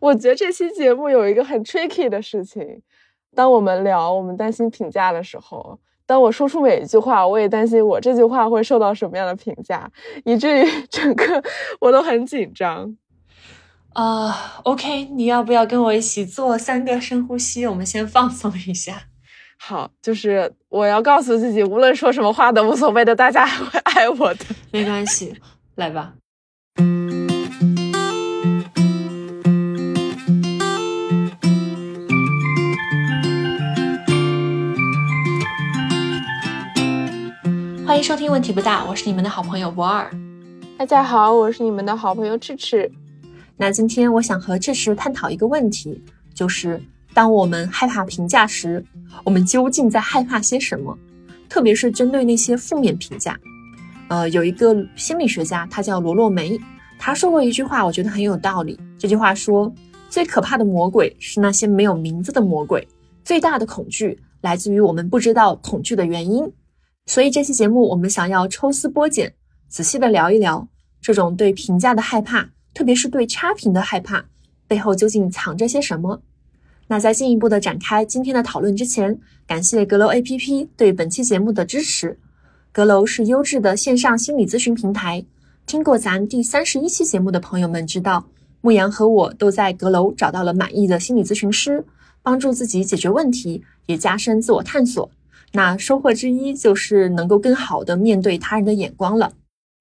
我觉得这期节目有一个很 tricky 的事情，当我们聊我们担心评价的时候，当我说出每一句话，我也担心我这句话会受到什么样的评价，以至于 整个我都很紧张。啊，OK，你要不要跟我一起做三个深呼吸？我们先放松一下。好，就是我要告诉自己，无论说什么话都无所谓的，大家还会爱我的。没关系，来吧。欢迎收听，问题不大，我是你们的好朋友博尔。大家好，我是你们的好朋友智智。那今天我想和智智探讨一个问题，就是当我们害怕评价时，我们究竟在害怕些什么？特别是针对那些负面评价。呃，有一个心理学家，他叫罗洛梅，他说过一句话，我觉得很有道理。这句话说：“最可怕的魔鬼是那些没有名字的魔鬼，最大的恐惧来自于我们不知道恐惧的原因。”所以这期节目我们想要抽丝剥茧，仔细的聊一聊这种对评价的害怕。特别是对差评的害怕背后究竟藏着些什么？那在进一步的展开今天的讨论之前，感谢阁楼 APP 对本期节目的支持。阁楼是优质的线上心理咨询平台，听过咱第三十一期节目的朋友们知道，牧羊和我都在阁楼找到了满意的心理咨询师，帮助自己解决问题，也加深自我探索。那收获之一就是能够更好的面对他人的眼光了。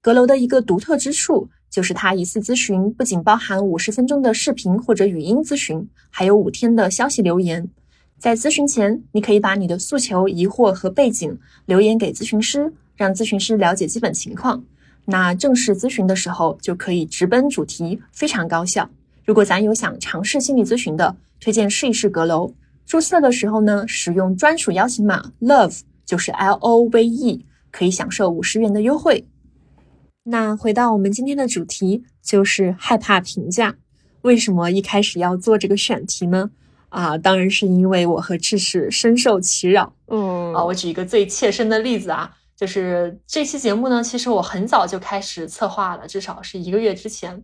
阁楼的一个独特之处。就是它一次咨询不仅包含五十分钟的视频或者语音咨询，还有五天的消息留言。在咨询前，你可以把你的诉求、疑惑和背景留言给咨询师，让咨询师了解基本情况。那正式咨询的时候，就可以直奔主题，非常高效。如果咱有想尝试心理咨询的，推荐试一试阁楼。注册的时候呢，使用专属邀请码 love，就是 L O V E，可以享受五十元的优惠。那回到我们今天的主题，就是害怕评价。为什么一开始要做这个选题呢？啊，当然是因为我和智齿深受其扰。嗯，啊，我举一个最切身的例子啊，就是这期节目呢，其实我很早就开始策划了，至少是一个月之前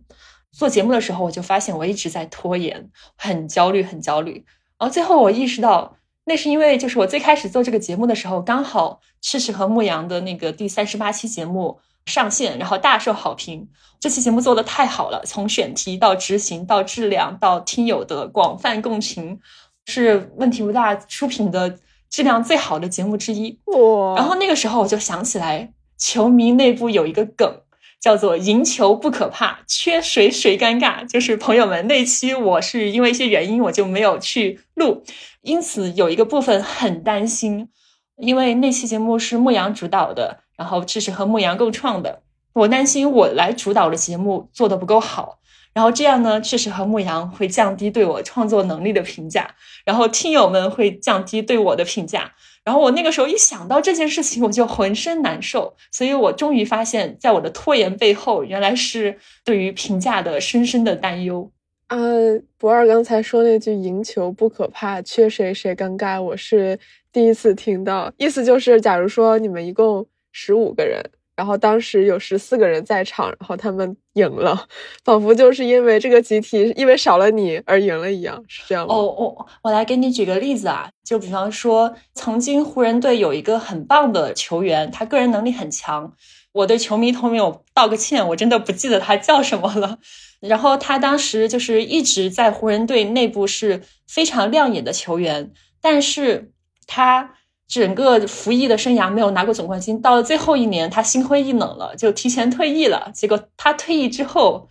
做节目的时候，我就发现我一直在拖延，很焦虑，很焦虑。然后最后我意识到，那是因为就是我最开始做这个节目的时候，刚好赤赤和牧羊的那个第三十八期节目。上线，然后大受好评。这期节目做的太好了，从选题到执行到质量到听友的广泛共情，是问题不大出品的质量最好的节目之一。哇！然后那个时候我就想起来，球迷内部有一个梗，叫做“赢球不可怕，缺谁谁尴尬”。就是朋友们，那期我是因为一些原因我就没有去录，因此有一个部分很担心，因为那期节目是牧羊主导的。然后这是和牧羊共创的，我担心我来主导的节目做的不够好，然后这样呢，确实和牧羊会降低对我创作能力的评价，然后听友们会降低对我的评价，然后我那个时候一想到这件事情，我就浑身难受，所以我终于发现，在我的拖延背后，原来是对于评价的深深的担忧。呃，博二刚才说那句“赢球不可怕，缺谁谁尴尬”，我是第一次听到，意思就是，假如说你们一共。十五个人，然后当时有十四个人在场，然后他们赢了，仿佛就是因为这个集体因为少了你而赢了一样，是这样吗？哦哦，我来给你举个例子啊，就比方说，曾经湖人队有一个很棒的球员，他个人能力很强，我对球迷朋友道个歉，我真的不记得他叫什么了。然后他当时就是一直在湖人队内部是非常亮眼的球员，但是他。整个服役的生涯没有拿过总冠军，到了最后一年，他心灰意冷了，就提前退役了。结果他退役之后，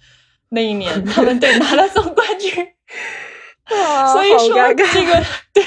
那一年他们队拿了总冠军，所以说这个对，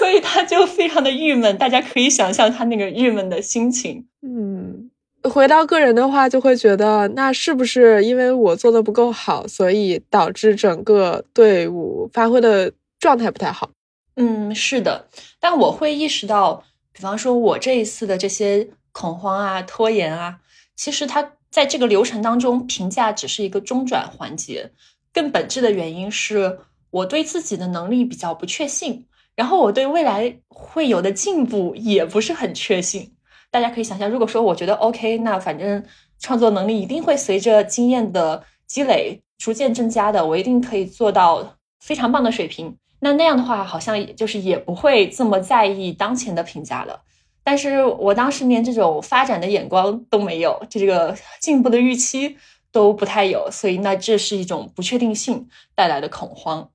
所以他就非常的郁闷。大家可以想象他那个郁闷的心情。嗯，回到个人的话，就会觉得那是不是因为我做的不够好，所以导致整个队伍发挥的状态不太好？嗯，是的，但我会意识到，比方说，我这一次的这些恐慌啊、拖延啊，其实它在这个流程当中，评价只是一个中转环节，更本质的原因是我对自己的能力比较不确信，然后我对未来会有的进步也不是很确信。大家可以想象，如果说我觉得 OK，那反正创作能力一定会随着经验的积累逐渐增加的，我一定可以做到非常棒的水平。那那样的话，好像就是也不会这么在意当前的评价了。但是我当时连这种发展的眼光都没有，这个进步的预期都不太有，所以那这是一种不确定性带来的恐慌。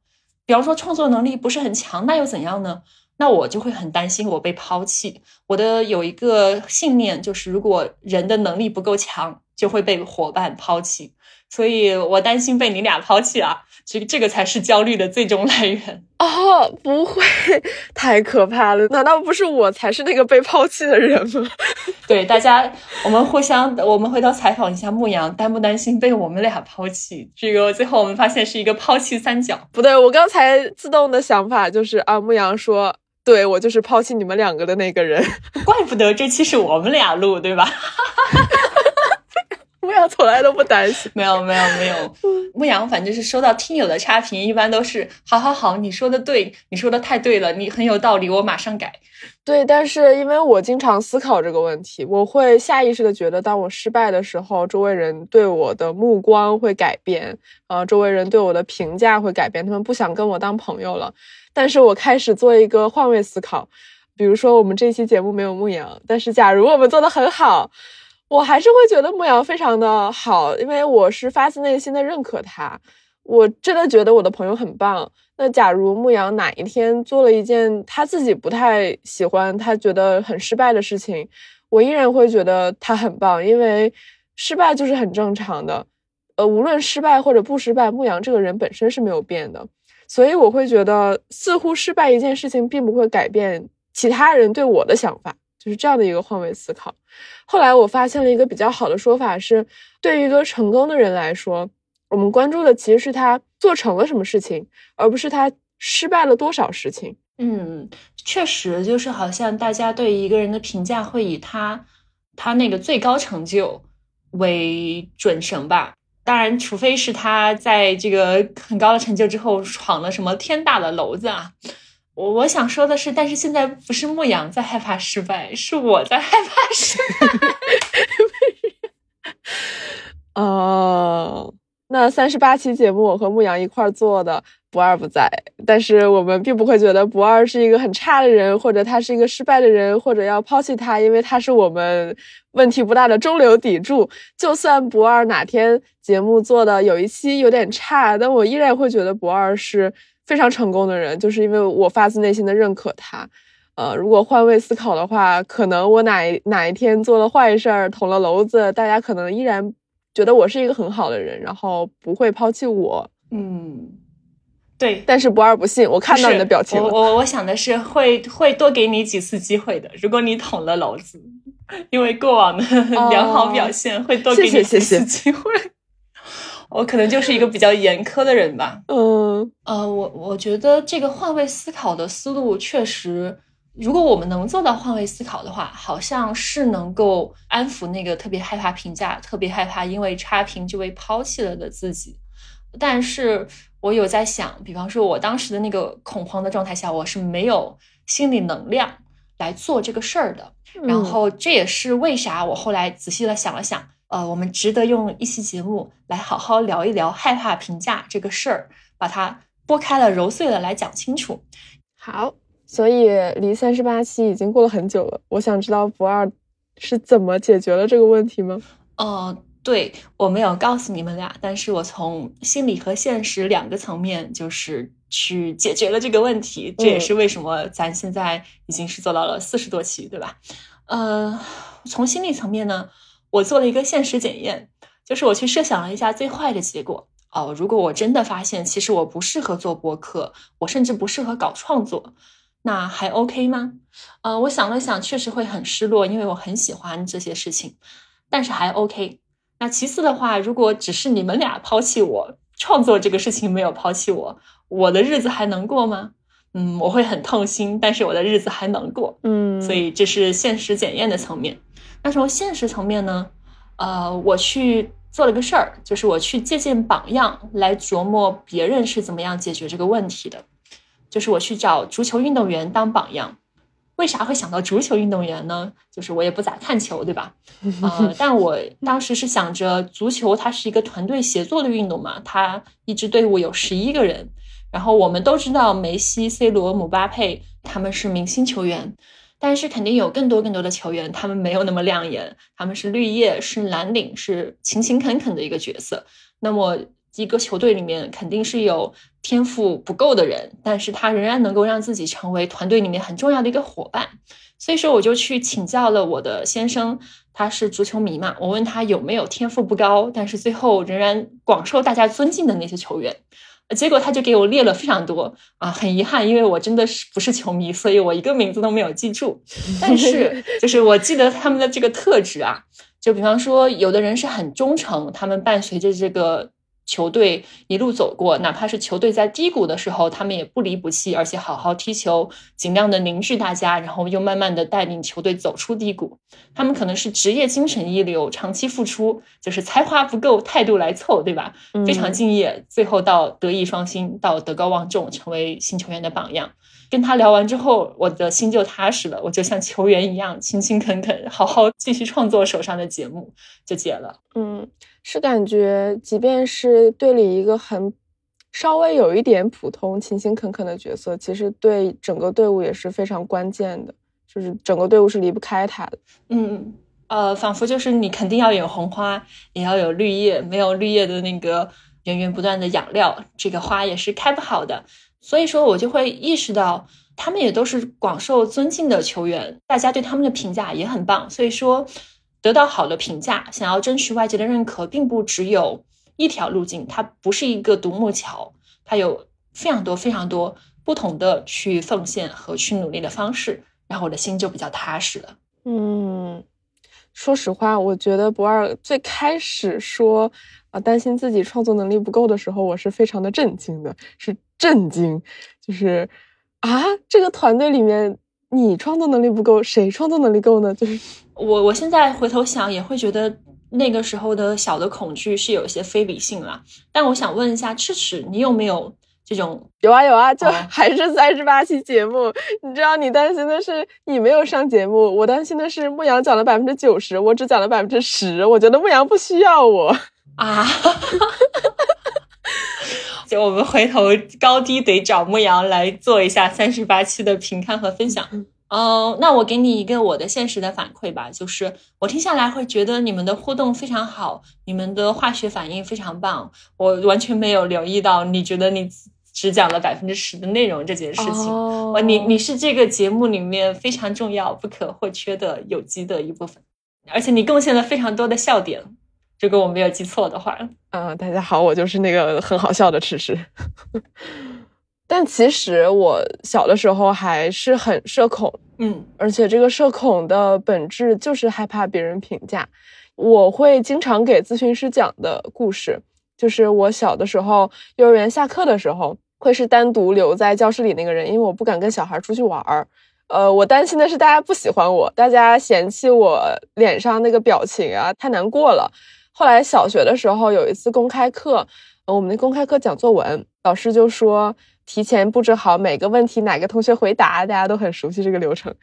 比方说创作能力不是很强，那又怎样呢？那我就会很担心我被抛弃。我的有一个信念就是，如果人的能力不够强，就会被伙伴抛弃。所以我担心被你俩抛弃啊！这个这个才是焦虑的最终来源哦！不会，太可怕了！难道不是我才是那个被抛弃的人吗？对，大家，我们互相，我们回头采访一下牧羊，担不担心被我们俩抛弃？这个最后我们发现是一个抛弃三角。不对，我刚才自动的想法就是啊，牧羊说，对我就是抛弃你们两个的那个人。怪不得这期是我们俩录，对吧？牧羊从来都不担心，没有没有没有。牧羊反正是收到听友的差评，一般都是好好好，你说的对，你说的太对了，你很有道理，我马上改。对，但是因为我经常思考这个问题，我会下意识的觉得，当我失败的时候，周围人对我的目光会改变，呃，周围人对我的评价会改变，他们不想跟我当朋友了。但是我开始做一个换位思考，比如说我们这期节目没有牧羊，但是假如我们做的很好。我还是会觉得牧羊非常的好，因为我是发自内心的认可他。我真的觉得我的朋友很棒。那假如牧羊哪一天做了一件他自己不太喜欢、他觉得很失败的事情，我依然会觉得他很棒，因为失败就是很正常的。呃，无论失败或者不失败，牧羊这个人本身是没有变的。所以我会觉得，似乎失败一件事情并不会改变其他人对我的想法。就是这样的一个换位思考。后来我发现了一个比较好的说法是，对于一个成功的人来说，我们关注的其实是他做成了什么事情，而不是他失败了多少事情。嗯，确实，就是好像大家对一个人的评价会以他他那个最高成就为准绳吧。当然，除非是他在这个很高的成就之后闯了什么天大的娄子啊。我我想说的是，但是现在不是牧羊在害怕失败，是我在害怕失败。哦，那三十八期节目我和牧羊一块做的，不二不在，但是我们并不会觉得不二是一个很差的人，或者他是一个失败的人，或者要抛弃他，因为他是我们问题不大的中流砥柱。就算不二哪天节目做的有一期有点差，但我依然会觉得不二是。非常成功的人，就是因为我发自内心的认可他。呃，如果换位思考的话，可能我哪哪一天做了坏事儿，捅了娄子，大家可能依然觉得我是一个很好的人，然后不会抛弃我。嗯，对。但是不二不信，我看到你的表情了。我我我想的是会会多给你几次机会的。如果你捅了娄子，因为过往的 良好表现，会多给你几次机会。我可能就是一个比较严苛的人吧。嗯，呃，我我觉得这个换位思考的思路确实，如果我们能做到换位思考的话，好像是能够安抚那个特别害怕评价、特别害怕因为差评就被抛弃了的自己。但是我有在想，比方说我当时的那个恐慌的状态下，我是没有心理能量来做这个事儿的。然后这也是为啥我后来仔细的想了想。呃，我们值得用一期节目来好好聊一聊害怕评价这个事儿，把它剥开了揉碎了来讲清楚。好，所以离三十八期已经过了很久了，我想知道不二是怎么解决了这个问题吗？哦，对我没有告诉你们俩，但是我从心理和现实两个层面就是去解决了这个问题。这也是为什么咱现在已经是做到了四十多期，对吧？呃，从心理层面呢？我做了一个现实检验，就是我去设想了一下最坏的结果哦。如果我真的发现，其实我不适合做播客，我甚至不适合搞创作，那还 OK 吗？呃，我想了想，确实会很失落，因为我很喜欢这些事情，但是还 OK。那其次的话，如果只是你们俩抛弃我，创作这个事情没有抛弃我，我的日子还能过吗？嗯，我会很痛心，但是我的日子还能过。嗯，所以这是现实检验的层面。那从现实层面呢，呃，我去做了个事儿，就是我去借鉴榜样来琢磨别人是怎么样解决这个问题的，就是我去找足球运动员当榜样。为啥会想到足球运动员呢？就是我也不咋看球，对吧？呃，但我当时是想着，足球它是一个团队协作的运动嘛，它一支队伍有十一个人，然后我们都知道梅西、C 罗、姆巴佩他们是明星球员，但是肯定有更多更多的球员，他们没有那么亮眼，他们是绿叶，是蓝领，是勤勤恳恳的一个角色。那么一个球队里面肯定是有天赋不够的人，但是他仍然能够让自己成为团队里面很重要的一个伙伴。所以说，我就去请教了我的先生，他是足球迷嘛，我问他有没有天赋不高，但是最后仍然广受大家尊敬的那些球员。结果他就给我列了非常多啊，很遗憾，因为我真的是不是球迷，所以我一个名字都没有记住。但是就是我记得他们的这个特质啊，就比方说，有的人是很忠诚，他们伴随着这个。球队一路走过，哪怕是球队在低谷的时候，他们也不离不弃，而且好好踢球，尽量的凝聚大家，然后又慢慢的带领球队走出低谷。他们可能是职业精神一流，长期付出，就是才华不够，态度来凑，对吧？非常敬业，最后到德艺双馨，到德高望重，成为新球员的榜样。跟他聊完之后，我的心就踏实了，我就像球员一样勤勤恳恳，好好继续创作手上的节目，就结了。嗯。是感觉，即便是队里一个很稍微有一点普通、勤勤恳恳的角色，其实对整个队伍也是非常关键的。就是整个队伍是离不开他的。嗯，呃，仿佛就是你肯定要有红花，也要有绿叶，没有绿叶的那个源源不断的养料，这个花也是开不好的。所以说，我就会意识到，他们也都是广受尊敬的球员，大家对他们的评价也很棒。所以说。得到好的评价，想要争取外界的认可，并不只有一条路径，它不是一个独木桥，它有非常多非常多不同的去奉献和去努力的方式，然后我的心就比较踏实了。嗯，说实话，我觉得不二最开始说啊担心自己创作能力不够的时候，我是非常的震惊的，是震惊，就是啊这个团队里面。你创作能力不够，谁创作能力够呢？就是 我，我现在回头想，也会觉得那个时候的小的恐惧是有一些非理性了。但我想问一下，赤赤，你有没有这种？有啊有啊，就 还是三十八期节目。你知道，你担心的是你没有上节目，我担心的是牧羊讲了百分之九十，我只讲了百分之十。我觉得牧羊不需要我啊。就我们回头高低得找牧羊来做一下三十八期的评看和分享。嗯，那我给你一个我的现实的反馈吧，就是我听下来会觉得你们的互动非常好，你们的化学反应非常棒。我完全没有留意到你觉得你只讲了百分之十的内容这件事情。哦，你你是这个节目里面非常重要、不可或缺的有机的一部分，而且你贡献了非常多的笑点。如果我没有记错的话，嗯，大家好，我就是那个很好笑的吃食。但其实我小的时候还是很社恐，嗯，而且这个社恐的本质就是害怕别人评价。我会经常给咨询师讲的故事，就是我小的时候，幼儿园下课的时候，会是单独留在教室里那个人，因为我不敢跟小孩出去玩儿。呃，我担心的是大家不喜欢我，大家嫌弃我脸上那个表情啊，太难过了。后来小学的时候有一次公开课，我们的公开课讲作文，老师就说提前布置好每个问题哪个同学回答，大家都很熟悉这个流程。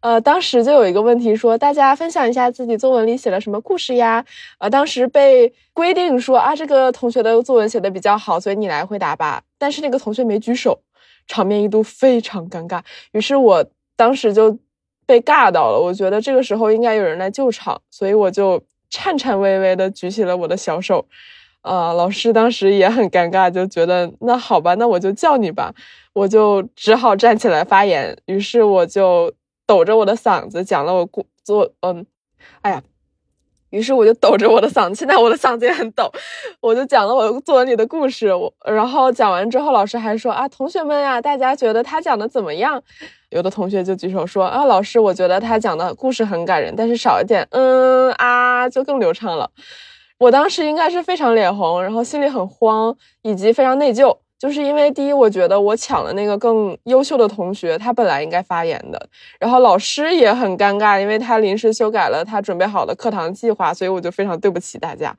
呃，当时就有一个问题说，大家分享一下自己作文里写了什么故事呀？呃，当时被规定说啊，这个同学的作文写的比较好，所以你来回答吧。但是那个同学没举手，场面一度非常尴尬。于是我当时就被尬到了，我觉得这个时候应该有人来救场，所以我就。颤颤巍巍的举起了我的小手，啊，老师当时也很尴尬，就觉得那好吧，那我就叫你吧，我就只好站起来发言。于是我就抖着我的嗓子讲了我故作，嗯，哎呀。于是我就抖着我的嗓子，现在我的嗓子也很抖，我就讲了我作文里的故事。我然后讲完之后，老师还说啊，同学们呀，大家觉得他讲的怎么样？有的同学就举手说啊，老师，我觉得他讲的故事很感人，但是少一点嗯啊，就更流畅了。我当时应该是非常脸红，然后心里很慌，以及非常内疚。就是因为第一，我觉得我抢了那个更优秀的同学，他本来应该发言的，然后老师也很尴尬，因为他临时修改了他准备好的课堂计划，所以我就非常对不起大家。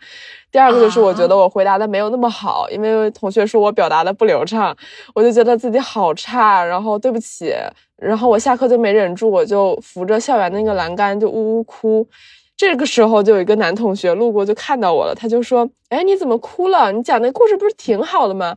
第二个就是我觉得我回答的没有那么好，因为同学说我表达的不流畅，我就觉得自己好差，然后对不起，然后我下课就没忍住，我就扶着校园那个栏杆就呜呜哭。这个时候就有一个男同学路过就看到我了，他就说：“哎，你怎么哭了？你讲那故事不是挺好的吗？”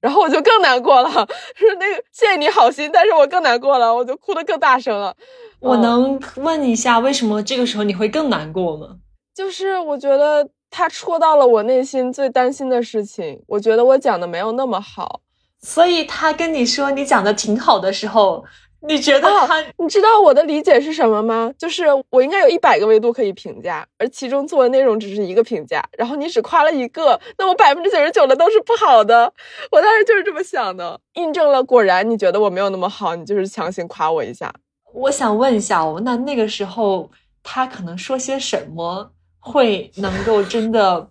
然后我就更难过了，是那个谢谢你好心，但是我更难过了，我就哭得更大声了。我能问一下，为什么这个时候你会更难过吗？就是我觉得他戳到了我内心最担心的事情，我觉得我讲的没有那么好，所以他跟你说你讲的挺好的时候。你觉得他？你知道我的理解是什么吗？就是我应该有一百个维度可以评价，而其中做的内容只是一个评价，然后你只夸了一个，那我百分之九十九的都是不好的。我当时就是这么想的，印证了，果然你觉得我没有那么好，你就是强行夸我一下。我想问一下哦，那那个时候他可能说些什么会能够真的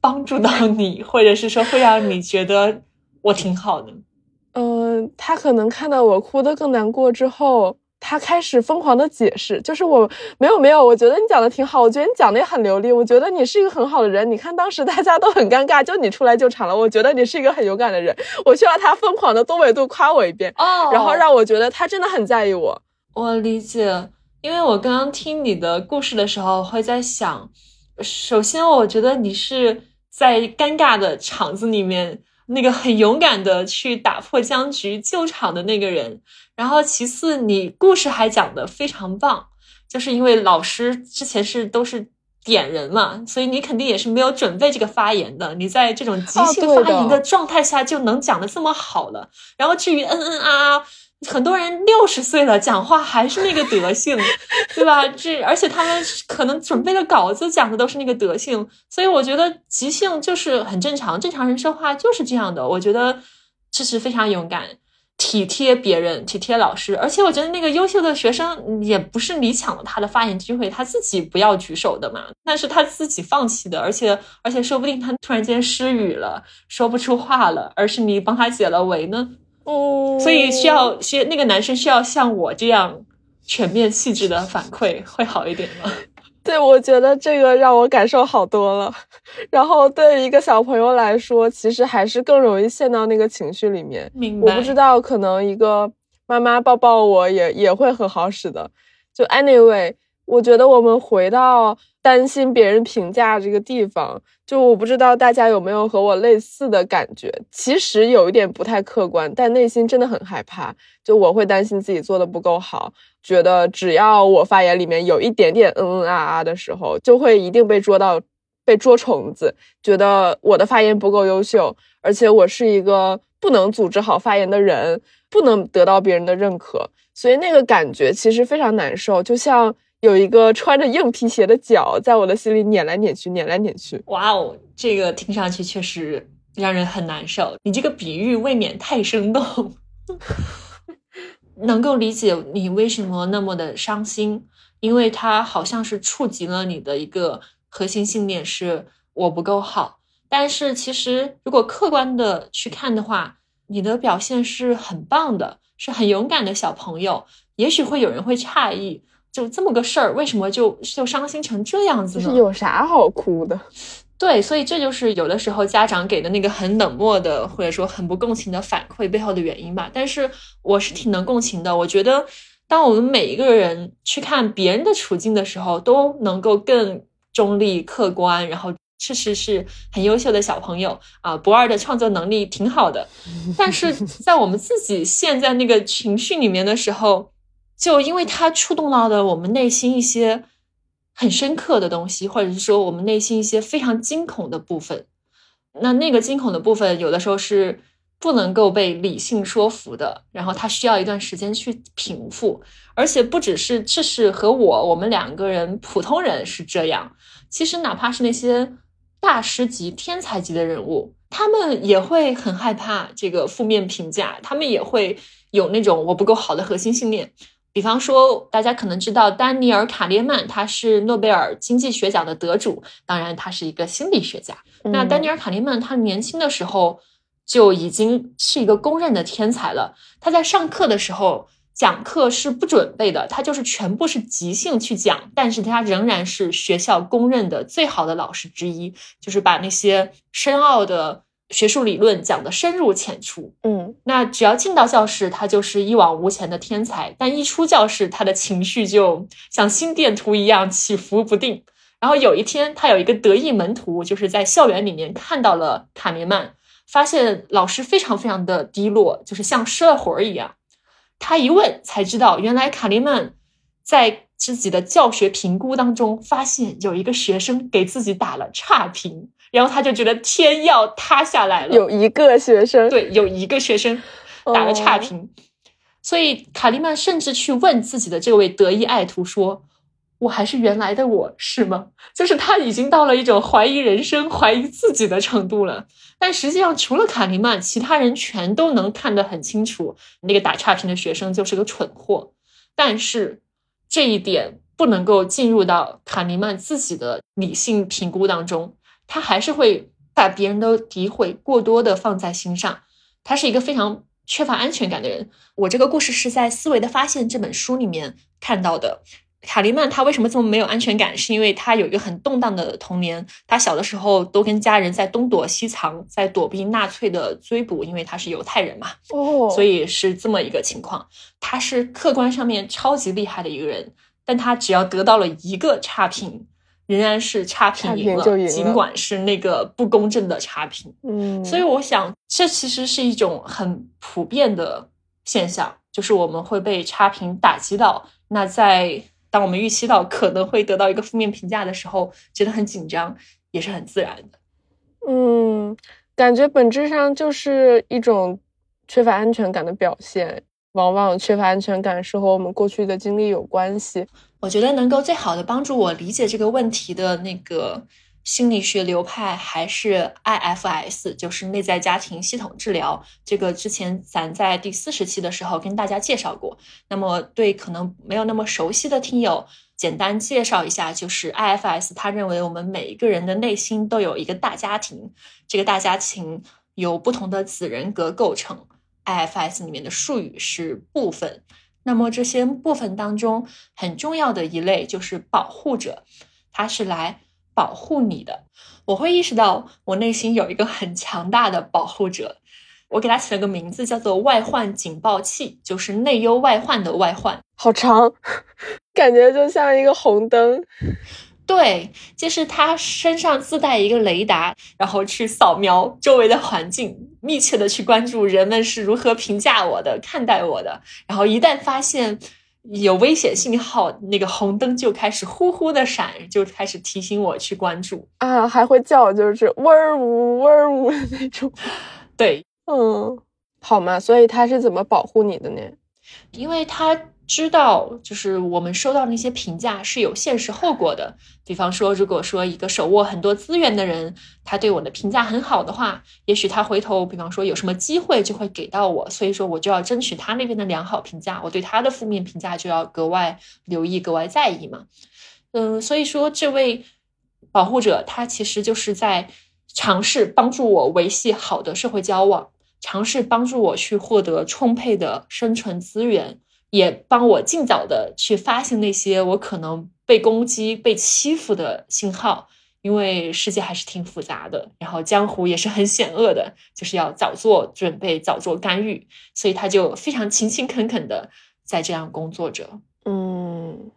帮助到你，或者是说会让你觉得我挺好的？嗯，他可能看到我哭得更难过之后，他开始疯狂的解释，就是我没有没有，我觉得你讲的挺好，我觉得你讲的也很流利，我觉得你是一个很好的人。你看当时大家都很尴尬，就你出来救场了。我觉得你是一个很勇敢的人。我需要他疯狂的多维度夸我一遍，哦，然后让我觉得他真的很在意我。我理解，因为我刚刚听你的故事的时候，会在想，首先我觉得你是在尴尬的场子里面。那个很勇敢的去打破僵局救场的那个人，然后其次你故事还讲的非常棒，就是因为老师之前是都是点人嘛，所以你肯定也是没有准备这个发言的，你在这种即兴发言的状态下就能讲的这么好了，然后至于嗯嗯啊啊。很多人六十岁了，讲话还是那个德性，对吧？这而且他们可能准备的稿子讲的都是那个德性，所以我觉得即兴就是很正常，正常人说话就是这样的。我觉得这是非常勇敢、体贴别人、体贴老师。而且我觉得那个优秀的学生也不是你抢了他的发言机会，他自己不要举手的嘛，那是他自己放弃的。而且而且说不定他突然间失语了，说不出话了，而是你帮他解了围呢。哦，所以需要需那个男生需要像我这样全面细致的反馈会好一点吗？对，我觉得这个让我感受好多了。然后对于一个小朋友来说，其实还是更容易陷到那个情绪里面。明白。我不知道，可能一个妈妈抱抱我也也会很好使的。就 anyway，我觉得我们回到。担心别人评价这个地方，就我不知道大家有没有和我类似的感觉。其实有一点不太客观，但内心真的很害怕。就我会担心自己做的不够好，觉得只要我发言里面有一点点嗯嗯啊啊的时候，就会一定被捉到，被捉虫子。觉得我的发言不够优秀，而且我是一个不能组织好发言的人，不能得到别人的认可，所以那个感觉其实非常难受，就像。有一个穿着硬皮鞋的脚在我的心里碾来碾去，碾来碾去。哇哦，这个听上去确实让人很难受。你这个比喻未免太生动，能够理解你为什么那么的伤心，因为它好像是触及了你的一个核心信念，是我不够好。但是其实如果客观的去看的话，你的表现是很棒的，是很勇敢的小朋友。也许会有人会诧异。就这么个事儿，为什么就就伤心成这样子呢？有啥好哭的？对，所以这就是有的时候家长给的那个很冷漠的，或者说很不共情的反馈背后的原因吧。但是我是挺能共情的。我觉得，当我们每一个人去看别人的处境的时候，都能够更中立、客观，然后确实是很优秀的小朋友啊，不二的创作能力挺好的。但是在我们自己陷在那个情绪里面的时候，就因为它触动到了我们内心一些很深刻的东西，或者是说我们内心一些非常惊恐的部分。那那个惊恐的部分，有的时候是不能够被理性说服的，然后它需要一段时间去平复。而且不只是这是和我我们两个人普通人是这样，其实哪怕是那些大师级、天才级的人物，他们也会很害怕这个负面评价，他们也会有那种我不够好的核心信念。比方说，大家可能知道丹尼尔·卡列曼，他是诺贝尔经济学奖的得主，当然他是一个心理学家。那丹尼尔·卡列曼他年轻的时候就已经是一个公认的天才了。他在上课的时候讲课是不准备的，他就是全部是即兴去讲，但是他仍然是学校公认的最好的老师之一，就是把那些深奥的学术理论讲的深入浅出。嗯，那只要进到教室，他就是一往无前的天才；但一出教室，他的情绪就像心电图一样起伏不定。然后有一天，他有一个得意门徒，就是在校园里面看到了卡尼曼。发现老师非常非常的低落，就是像失了魂儿一样。他一问才知道，原来卡尼曼在自己的教学评估当中发现有一个学生给自己打了差评，然后他就觉得天要塌下来了。有一个学生，对，有一个学生打了差评，所以卡利曼甚至去问自己的这位得意爱徒说。我还是原来的我是吗？就是他已经到了一种怀疑人生、怀疑自己的程度了。但实际上，除了卡尼曼，其他人全都能看得很清楚，那个打差评的学生就是个蠢货。但是这一点不能够进入到卡尼曼自己的理性评估当中，他还是会把别人的诋毁过多的放在心上。他是一个非常缺乏安全感的人。我这个故事是在《思维的发现》这本书里面看到的。卡利曼他为什么这么没有安全感？是因为他有一个很动荡的童年。他小的时候都跟家人在东躲西藏，在躲避纳粹的追捕，因为他是犹太人嘛。哦，所以是这么一个情况。他是客观上面超级厉害的一个人，但他只要得到了一个差评，仍然是差评赢了，尽管是那个不公正的差评。嗯，所以我想，这其实是一种很普遍的现象，就是我们会被差评打击到。那在当我们预期到可能会得到一个负面评价的时候，觉得很紧张，也是很自然的。嗯，感觉本质上就是一种缺乏安全感的表现。往往缺乏安全感是和我们过去的经历有关系。我觉得能够最好的帮助我理解这个问题的那个。心理学流派还是 IFS，就是内在家庭系统治疗。这个之前咱在第四十期的时候跟大家介绍过。那么对可能没有那么熟悉的听友，简单介绍一下，就是 IFS，他认为我们每一个人的内心都有一个大家庭，这个大家庭由不同的子人格构成。IFS 里面的术语是部分。那么这些部分当中很重要的一类就是保护者，他是来。保护你的，我会意识到我内心有一个很强大的保护者，我给他起了个名字，叫做外患警报器，就是内忧外患的外患。好长，感觉就像一个红灯。对，就是他身上自带一个雷达，然后去扫描周围的环境，密切的去关注人们是如何评价我的、看待我的，然后一旦发现。有危险信号，那个红灯就开始呼呼的闪，就开始提醒我去关注啊，还会叫，就是呜嗡儿呜的那种。对，嗯，好嘛，所以他是怎么保护你的呢？因为他。知道，就是我们收到那些评价是有现实后果的。比方说，如果说一个手握很多资源的人，他对我的评价很好的话，也许他回头，比方说有什么机会就会给到我，所以说我就要争取他那边的良好评价，我对他的负面评价就要格外留意、格外在意嘛。嗯，所以说这位保护者，他其实就是在尝试帮助我维系好的社会交往，尝试帮助我去获得充沛的生存资源。也帮我尽早的去发现那些我可能被攻击、被欺负的信号，因为世界还是挺复杂的，然后江湖也是很险恶的，就是要早做准备、早做干预，所以他就非常勤勤恳恳的在这样工作着。嗯，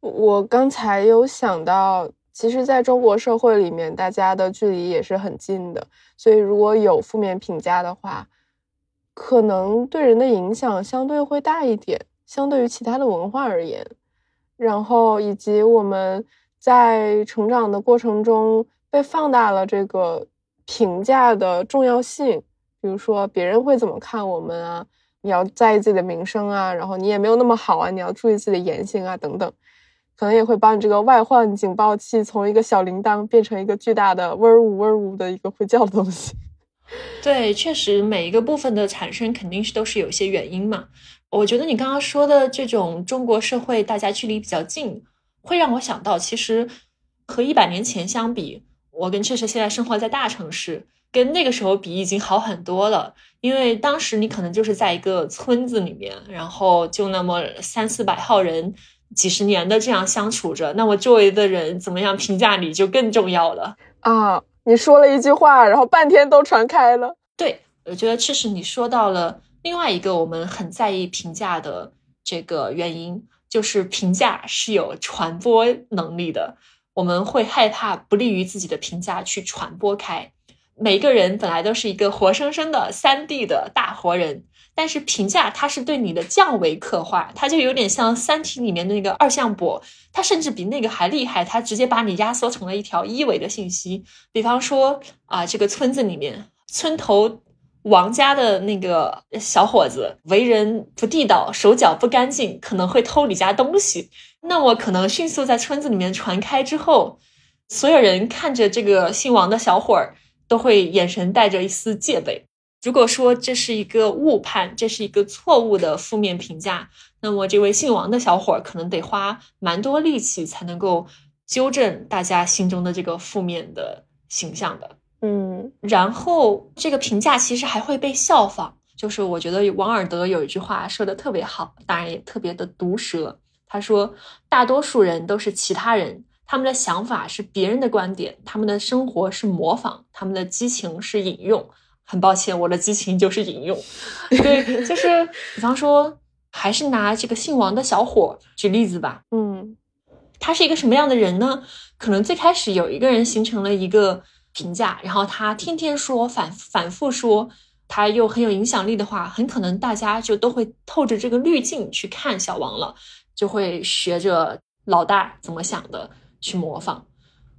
我刚才有想到，其实在中国社会里面，大家的距离也是很近的，所以如果有负面评价的话。可能对人的影响相对会大一点，相对于其他的文化而言，然后以及我们在成长的过程中被放大了这个评价的重要性，比如说别人会怎么看我们啊，你要在意自己的名声啊，然后你也没有那么好啊，你要注意自己的言行啊，等等，可能也会把你这个外患警报器从一个小铃铛变成一个巨大的嗡儿呜嗡呜的一个会叫的东西。对，确实每一个部分的产生肯定是都是有一些原因嘛。我觉得你刚刚说的这种中国社会大家距离比较近，会让我想到，其实和一百年前相比，我跟确实现在生活在大城市，跟那个时候比已经好很多了。因为当时你可能就是在一个村子里面，然后就那么三四百号人，几十年的这样相处着，那么周围的人怎么样评价你就更重要了啊！你说了一句话，然后半天都传开了。对，我觉得这是你说到了另外一个我们很在意评价的这个原因，就是评价是有传播能力的，我们会害怕不利于自己的评价去传播开。每个人本来都是一个活生生的三 D 的大活人，但是评价它是对你的降维刻画，它就有点像《三体》里面的那个二向箔，它甚至比那个还厉害，它直接把你压缩成了一条一维的信息。比方说啊，这个村子里面村头王家的那个小伙子为人不地道，手脚不干净，可能会偷你家东西，那么可能迅速在村子里面传开之后，所有人看着这个姓王的小伙儿。都会眼神带着一丝戒备。如果说这是一个误判，这是一个错误的负面评价，那么这位姓王的小伙儿可能得花蛮多力气才能够纠正大家心中的这个负面的形象的。嗯，然后这个评价其实还会被效仿。就是我觉得王尔德有一句话说的特别好，当然也特别的毒舌。他说：“大多数人都是其他人。”他们的想法是别人的观点，他们的生活是模仿，他们的激情是引用。很抱歉，我的激情就是引用。对，就是比方说，还是拿这个姓王的小伙举例子吧。嗯，他是一个什么样的人呢？可能最开始有一个人形成了一个评价，然后他天天说，反反复说，他又很有影响力的话，很可能大家就都会透着这个滤镜去看小王了，就会学着老大怎么想的。去模仿，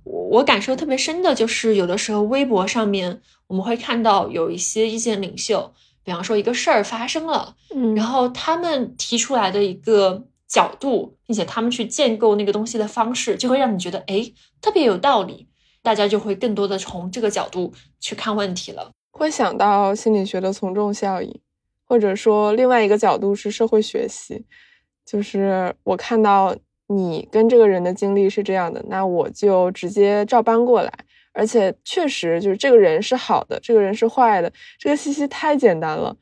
我我感受特别深的就是，有的时候微博上面我们会看到有一些意见领袖，比方说一个事儿发生了，嗯，然后他们提出来的一个角度，并且他们去建构那个东西的方式，就会让你觉得哎特别有道理，大家就会更多的从这个角度去看问题了，会想到心理学的从众效应，或者说另外一个角度是社会学习，就是我看到。你跟这个人的经历是这样的，那我就直接照搬过来。而且确实就是这个人是好的，这个人是坏的，这个信息太简单了，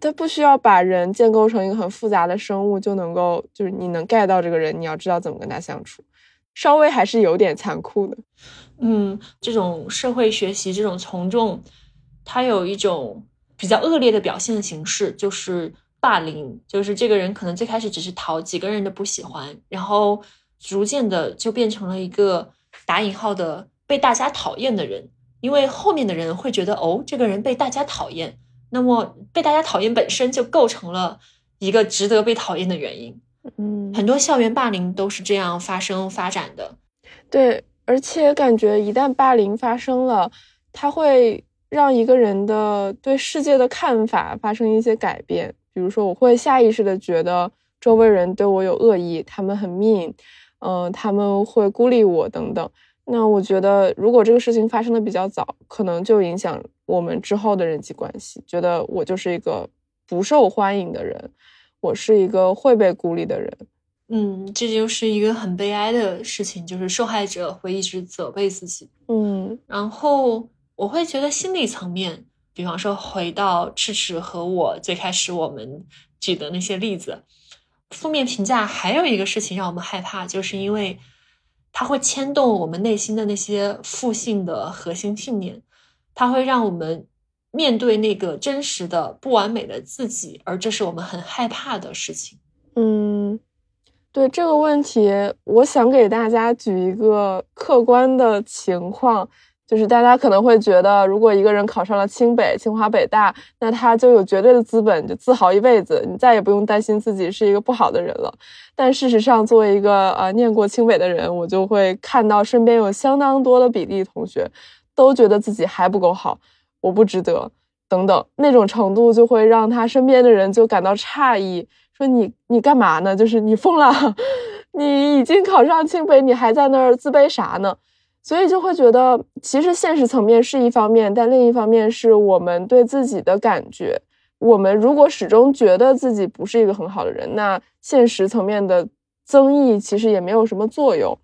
他不需要把人建构成一个很复杂的生物就能够，就是你能 get 到这个人，你要知道怎么跟他相处，稍微还是有点残酷的。嗯，这种社会学习，这种从众，它有一种比较恶劣的表现形式，就是。霸凌就是这个人可能最开始只是讨几个人的不喜欢，然后逐渐的就变成了一个打引号的被大家讨厌的人，因为后面的人会觉得哦，这个人被大家讨厌，那么被大家讨厌本身就构成了一个值得被讨厌的原因。嗯，很多校园霸凌都是这样发生发展的。对，而且感觉一旦霸凌发生了，它会让一个人的对世界的看法发生一些改变。比如说，我会下意识的觉得周围人对我有恶意，他们很 mean，嗯，他们会孤立我等等。那我觉得，如果这个事情发生的比较早，可能就影响我们之后的人际关系，觉得我就是一个不受欢迎的人，我是一个会被孤立的人。嗯，这就是一个很悲哀的事情，就是受害者会一直责备自己。嗯，然后我会觉得心理层面。比方说，回到赤赤和我最开始我们举的那些例子，负面评价还有一个事情让我们害怕，就是因为它会牵动我们内心的那些负性的核心信念，它会让我们面对那个真实的不完美的自己，而这是我们很害怕的事情。嗯，对这个问题，我想给大家举一个客观的情况。就是大家可能会觉得，如果一个人考上了清北、清华、北大，那他就有绝对的资本，就自豪一辈子，你再也不用担心自己是一个不好的人了。但事实上，作为一个呃念过清北的人，我就会看到身边有相当多的比例同学，都觉得自己还不够好，我不值得，等等，那种程度就会让他身边的人就感到诧异，说你你干嘛呢？就是你疯了，你已经考上清北，你还在那儿自卑啥呢？所以就会觉得，其实现实层面是一方面，但另一方面是我们对自己的感觉。我们如果始终觉得自己不是一个很好的人，那现实层面的增益其实也没有什么作用。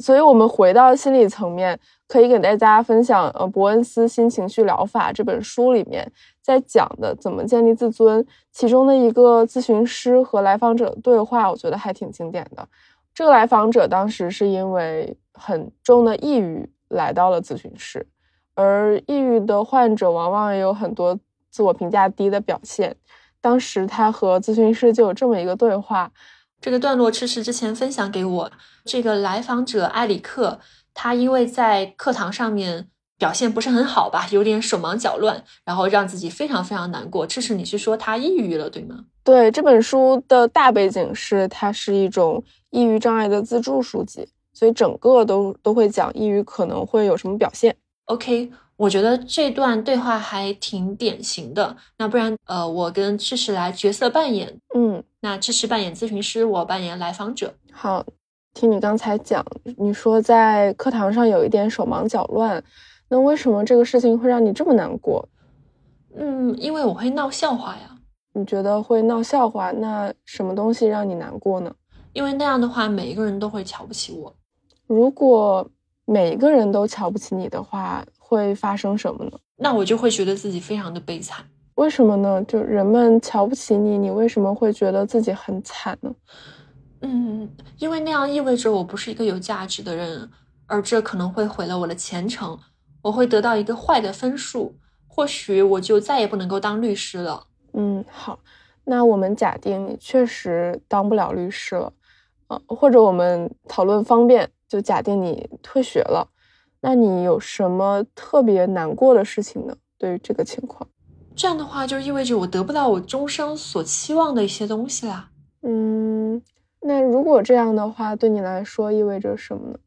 所以我们回到心理层面，可以给大家分享，呃，伯恩斯新情绪疗法这本书里面在讲的怎么建立自尊，其中的一个咨询师和来访者对话，我觉得还挺经典的。这个来访者当时是因为很重的抑郁来到了咨询室，而抑郁的患者往往也有很多自我评价低的表现。当时他和咨询师就有这么一个对话。这个段落赤石之前分享给我，这个来访者埃里克，他因为在课堂上面表现不是很好吧，有点手忙脚乱，然后让自己非常非常难过。赤石，你是说他抑郁了，对吗？对，这本书的大背景是它是一种抑郁障碍的自助书籍，所以整个都都会讲抑郁可能会有什么表现。OK。我觉得这段对话还挺典型的。那不然，呃，我跟智齿来角色扮演。嗯，那智齿扮演咨询师，我扮演来访者。好，听你刚才讲，你说在课堂上有一点手忙脚乱，那为什么这个事情会让你这么难过？嗯，因为我会闹笑话呀。你觉得会闹笑话？那什么东西让你难过呢？因为那样的话，每一个人都会瞧不起我。如果每一个人都瞧不起你的话。会发生什么呢？那我就会觉得自己非常的悲惨。为什么呢？就人们瞧不起你，你为什么会觉得自己很惨呢？嗯，因为那样意味着我不是一个有价值的人，而这可能会毁了我的前程。我会得到一个坏的分数，或许我就再也不能够当律师了。嗯，好，那我们假定你确实当不了律师了，呃，或者我们讨论方便，就假定你退学了。那你有什么特别难过的事情呢？对于这个情况，这样的话就意味着我得不到我终生所期望的一些东西啦。嗯，那如果这样的话，对你来说意味着什么呢？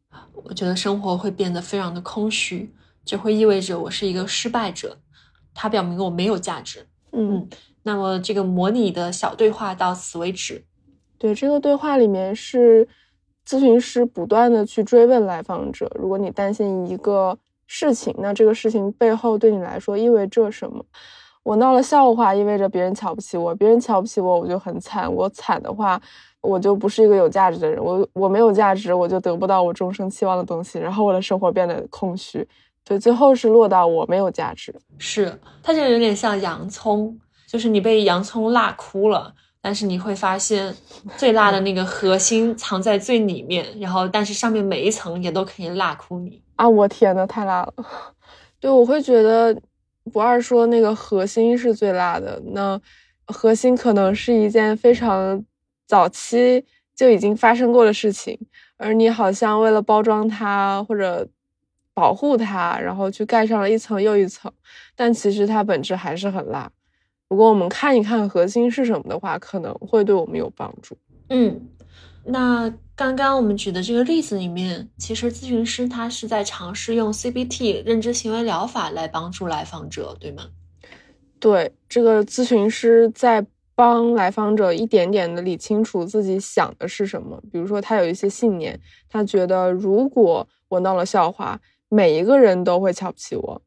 我觉得生活会变得非常的空虚，这会意味着我是一个失败者，它表明我没有价值。嗯，那么这个模拟的小对话到此为止。对，这个对话里面是。咨询师不断的去追问来访者：如果你担心一个事情，那这个事情背后对你来说意味着什么？我闹了笑话，意味着别人瞧不起我，别人瞧不起我，我就很惨。我惨的话，我就不是一个有价值的人。我我没有价值，我就得不到我终生期望的东西，然后我的生活变得空虚。对，最后是落到我没有价值。是，它就有点像洋葱，就是你被洋葱辣哭了。但是你会发现，最辣的那个核心藏在最里面，然后但是上面每一层也都可以辣哭你啊！我天呐，太辣了！对，我会觉得不二说那个核心是最辣的，那核心可能是一件非常早期就已经发生过的事情，而你好像为了包装它或者保护它，然后去盖上了一层又一层，但其实它本质还是很辣。如果我们看一看核心是什么的话，可能会对我们有帮助。嗯，那刚刚我们举的这个例子里面，其实咨询师他是在尝试用 CBT 认知行为疗法来帮助来访者，对吗？对，这个咨询师在帮来访者一点点的理清楚自己想的是什么。比如说，他有一些信念，他觉得如果我闹了笑话，每一个人都会瞧不起我，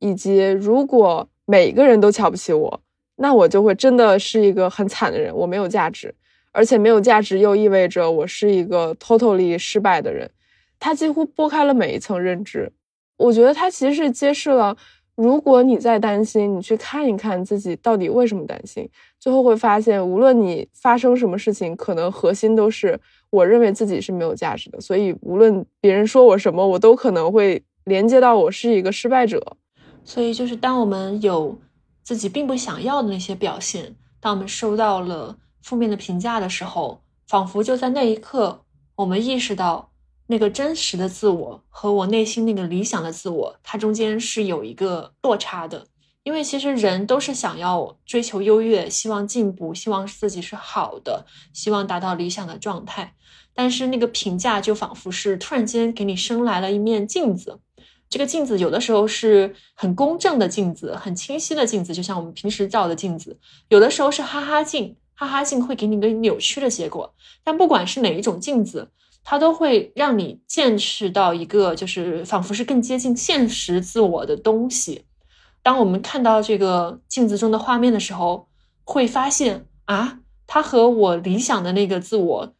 以及如果每一个人都瞧不起我。那我就会真的是一个很惨的人，我没有价值，而且没有价值又意味着我是一个 totally 失败的人。他几乎拨开了每一层认知，我觉得他其实是揭示了，如果你在担心，你去看一看自己到底为什么担心，最后会发现，无论你发生什么事情，可能核心都是我认为自己是没有价值的。所以无论别人说我什么，我都可能会连接到我是一个失败者。所以就是当我们有。自己并不想要的那些表现，当我们收到了负面的评价的时候，仿佛就在那一刻，我们意识到那个真实的自我和我内心那个理想的自我，它中间是有一个落差的。因为其实人都是想要追求优越，希望进步，希望自己是好的，希望达到理想的状态。但是那个评价就仿佛是突然间给你生来了一面镜子。这个镜子有的时候是很公正的镜子，很清晰的镜子，就像我们平时照的镜子；有的时候是哈哈镜，哈哈镜会给你一个扭曲的结果。但不管是哪一种镜子，它都会让你见识到一个就是仿佛是更接近现实自我的东西。当我们看到这个镜子中的画面的时候，会发现啊，它和我理想的那个自我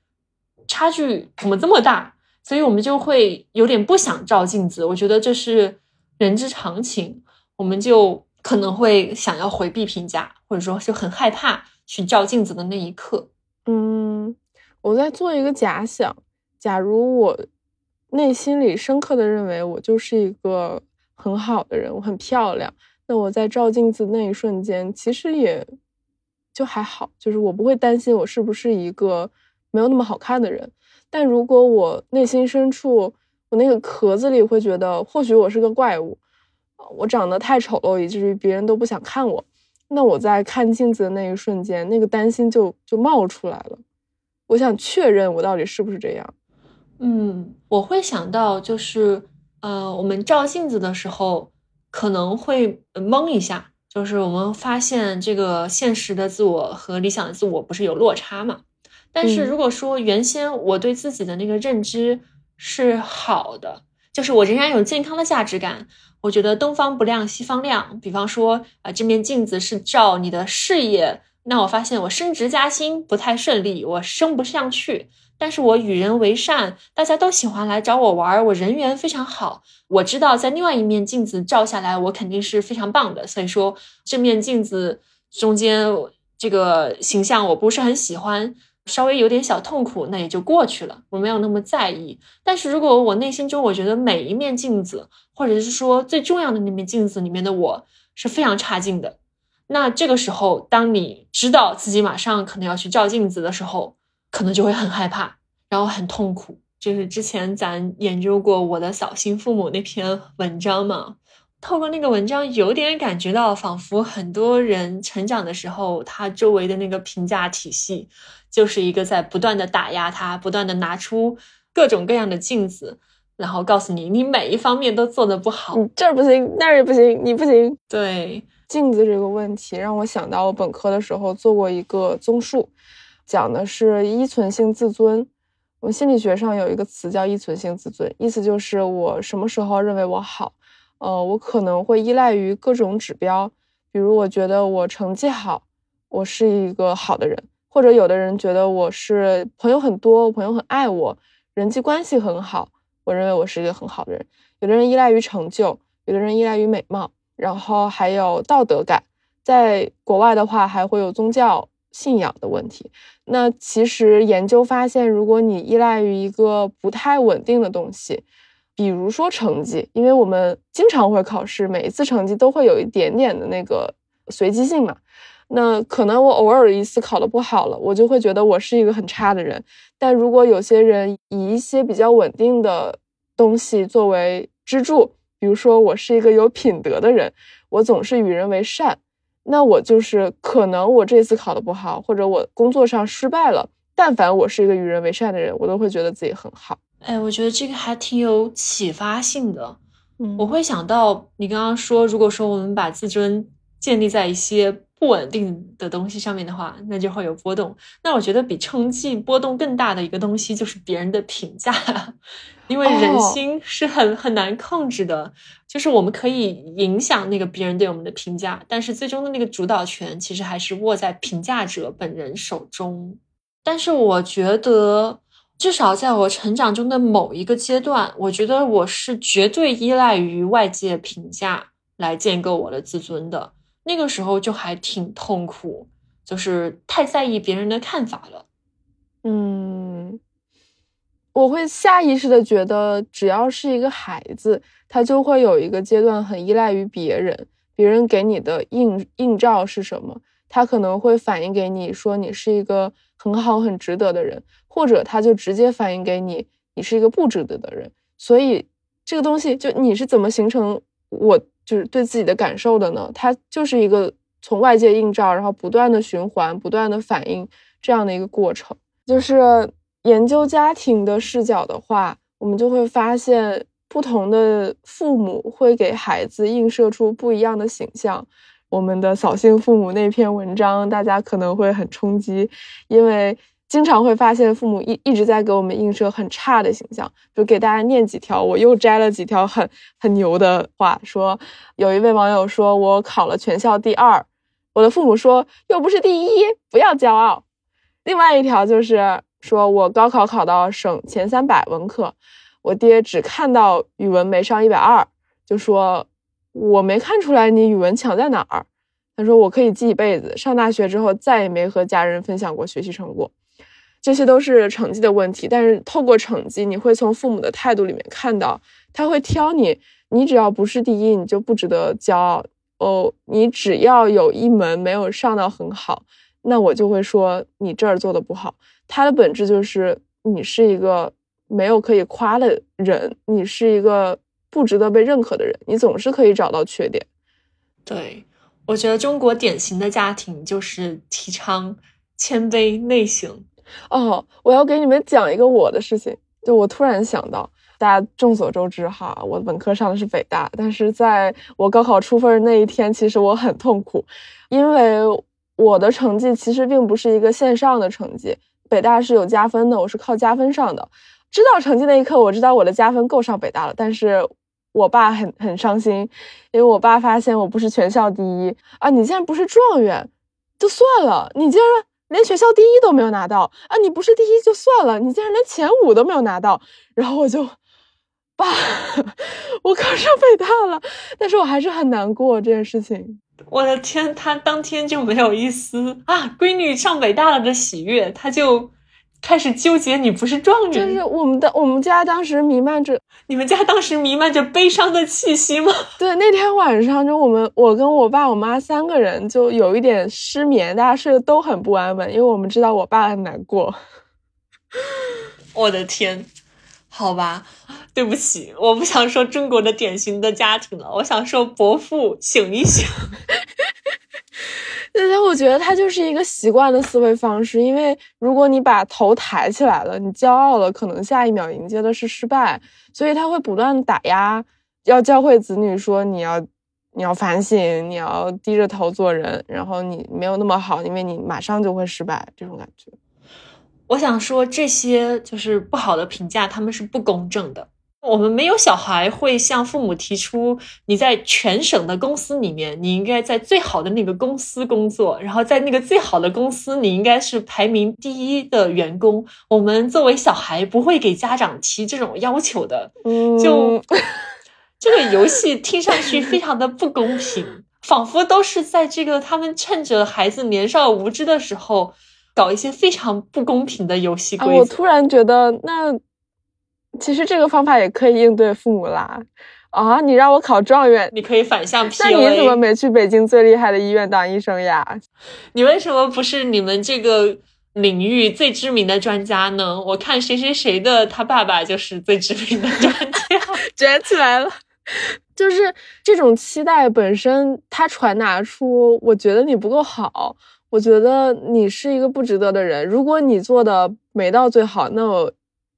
差距怎么这么大？所以我们就会有点不想照镜子。我觉得这是人之常情，我们就可能会想要回避评价，或者说就很害怕去照镜子的那一刻。嗯，我在做一个假想，假如我内心里深刻的认为我就是一个很好的人，我很漂亮，那我在照镜子那一瞬间，其实也就还好，就是我不会担心我是不是一个没有那么好看的人。但如果我内心深处，我那个壳子里会觉得，或许我是个怪物，我长得太丑陋，以至于别人都不想看我。那我在看镜子的那一瞬间，那个担心就就冒出来了。我想确认我到底是不是这样。嗯，我会想到就是，呃，我们照镜子的时候可能会懵一下，就是我们发现这个现实的自我和理想的自我不是有落差嘛。但是如果说原先我对自己的那个认知是好的，就是我仍然有健康的价值感，我觉得东方不亮西方亮。比方说啊，这面镜子是照你的事业，那我发现我升职加薪不太顺利，我升不上去。但是我与人为善，大家都喜欢来找我玩，我人缘非常好。我知道在另外一面镜子照下来，我肯定是非常棒的。所以说这面镜子中间这个形象我不是很喜欢。稍微有点小痛苦，那也就过去了，我没有那么在意。但是如果我内心中我觉得每一面镜子，或者是说最重要的那面镜子里面的我是非常差劲的，那这个时候，当你知道自己马上可能要去照镜子的时候，可能就会很害怕，然后很痛苦。就是之前咱研究过我的扫兴父母那篇文章嘛。透过那个文章，有点感觉到，仿佛很多人成长的时候，他周围的那个评价体系，就是一个在不断的打压他，不断的拿出各种各样的镜子，然后告诉你，你每一方面都做的不好，你这儿不行，那儿也不行，你不行。对镜子这个问题，让我想到我本科的时候做过一个综述，讲的是依存性自尊。我们心理学上有一个词叫依存性自尊，意思就是我什么时候认为我好。呃，我可能会依赖于各种指标，比如我觉得我成绩好，我是一个好的人；或者有的人觉得我是朋友很多，我朋友很爱我，人际关系很好，我认为我是一个很好的人。有的人依赖于成就，有的人依赖于美貌，然后还有道德感。在国外的话，还会有宗教信仰的问题。那其实研究发现，如果你依赖于一个不太稳定的东西，比如说成绩，因为我们经常会考试，每一次成绩都会有一点点的那个随机性嘛。那可能我偶尔一次考的不好了，我就会觉得我是一个很差的人。但如果有些人以一些比较稳定的东西作为支柱，比如说我是一个有品德的人，我总是与人为善，那我就是可能我这次考的不好，或者我工作上失败了，但凡我是一个与人为善的人，我都会觉得自己很好。哎，我觉得这个还挺有启发性的。嗯，我会想到你刚刚说，如果说我们把自尊建立在一些不稳定的东西上面的话，那就会有波动。那我觉得比成绩波动更大的一个东西就是别人的评价，因为人心是很很难控制的。就是我们可以影响那个别人对我们的评价，但是最终的那个主导权其实还是握在评价者本人手中。但是我觉得。至少在我成长中的某一个阶段，我觉得我是绝对依赖于外界评价来建构我的自尊的。那个时候就还挺痛苦，就是太在意别人的看法了。嗯，我会下意识的觉得，只要是一个孩子，他就会有一个阶段很依赖于别人，别人给你的映映照是什么，他可能会反映给你说你是一个很好、很值得的人。或者他就直接反映给你，你是一个不值得的人。所以这个东西就你是怎么形成我就是对自己的感受的呢？它就是一个从外界映照，然后不断的循环、不断的反应这样的一个过程。就是研究家庭的视角的话，我们就会发现，不同的父母会给孩子映射出不一样的形象。我们的扫兴父母那篇文章，大家可能会很冲击，因为。经常会发现父母一一直在给我们映射很差的形象，就给大家念几条，我又摘了几条很很牛的话。说有一位网友说我考了全校第二，我的父母说又不是第一，不要骄傲。另外一条就是说我高考考到省前三百文科，我爹只看到语文没上一百二，就说我没看出来你语文强在哪儿。他说我可以记一辈子。上大学之后再也没和家人分享过学习成果，这些都是成绩的问题。但是透过成绩，你会从父母的态度里面看到，他会挑你，你只要不是第一，你就不值得骄傲哦。你只要有一门没有上到很好，那我就会说你这儿做的不好。它的本质就是你是一个没有可以夸的人，你是一个不值得被认可的人，你总是可以找到缺点。对，我觉得中国典型的家庭就是提倡谦卑内省。哦，我要给你们讲一个我的事情，就我突然想到，大家众所周知哈，我本科上的是北大，但是在我高考出分那一天，其实我很痛苦，因为我的成绩其实并不是一个线上的成绩。北大是有加分的，我是靠加分上的。知道成绩那一刻，我知道我的加分够上北大了。但是我爸很很伤心，因为我爸发现我不是全校第一啊！你竟然不是状元，就算了，你竟然连学校第一都没有拿到啊！你不是第一就算了，你竟然连前五都没有拿到。然后我就，爸，我考上北大了，但是我还是很难过这件事情。我的天，他当天就没有一丝啊，闺女上北大了的喜悦，他就开始纠结你不是状元。就是我们的我们家当时弥漫着，你们家当时弥漫着悲伤的气息吗？对，那天晚上就我们我跟我爸我妈三个人就有一点失眠，大家睡得都很不安稳，因为我们知道我爸很难过。我的天，好吧。对不起，我不想说中国的典型的家庭了，我想说伯父醒一醒。但是我觉得他就是一个习惯的思维方式，因为如果你把头抬起来了，你骄傲了，可能下一秒迎接的是失败，所以他会不断打压，要教会子女说你要你要反省，你要低着头做人，然后你没有那么好，因为你马上就会失败，这种感觉。我想说这些就是不好的评价，他们是不公正的。我们没有小孩会向父母提出，你在全省的公司里面，你应该在最好的那个公司工作，然后在那个最好的公司，你应该是排名第一的员工。我们作为小孩不会给家长提这种要求的。就 这个游戏听上去非常的不公平，仿佛都是在这个他们趁着孩子年少无知的时候，搞一些非常不公平的游戏规则。我突然觉得那。其实这个方法也可以应对父母啦，啊，你让我考状元，你可以反向 PUA。那你怎么没去北京最厉害的医院当医生呀？你为什么不是你们这个领域最知名的专家呢？我看谁谁谁的他爸爸就是最知名的专家，卷起来了。就是这种期待本身，它传达出我觉得你不够好，我觉得你是一个不值得的人。如果你做的没到最好，那我。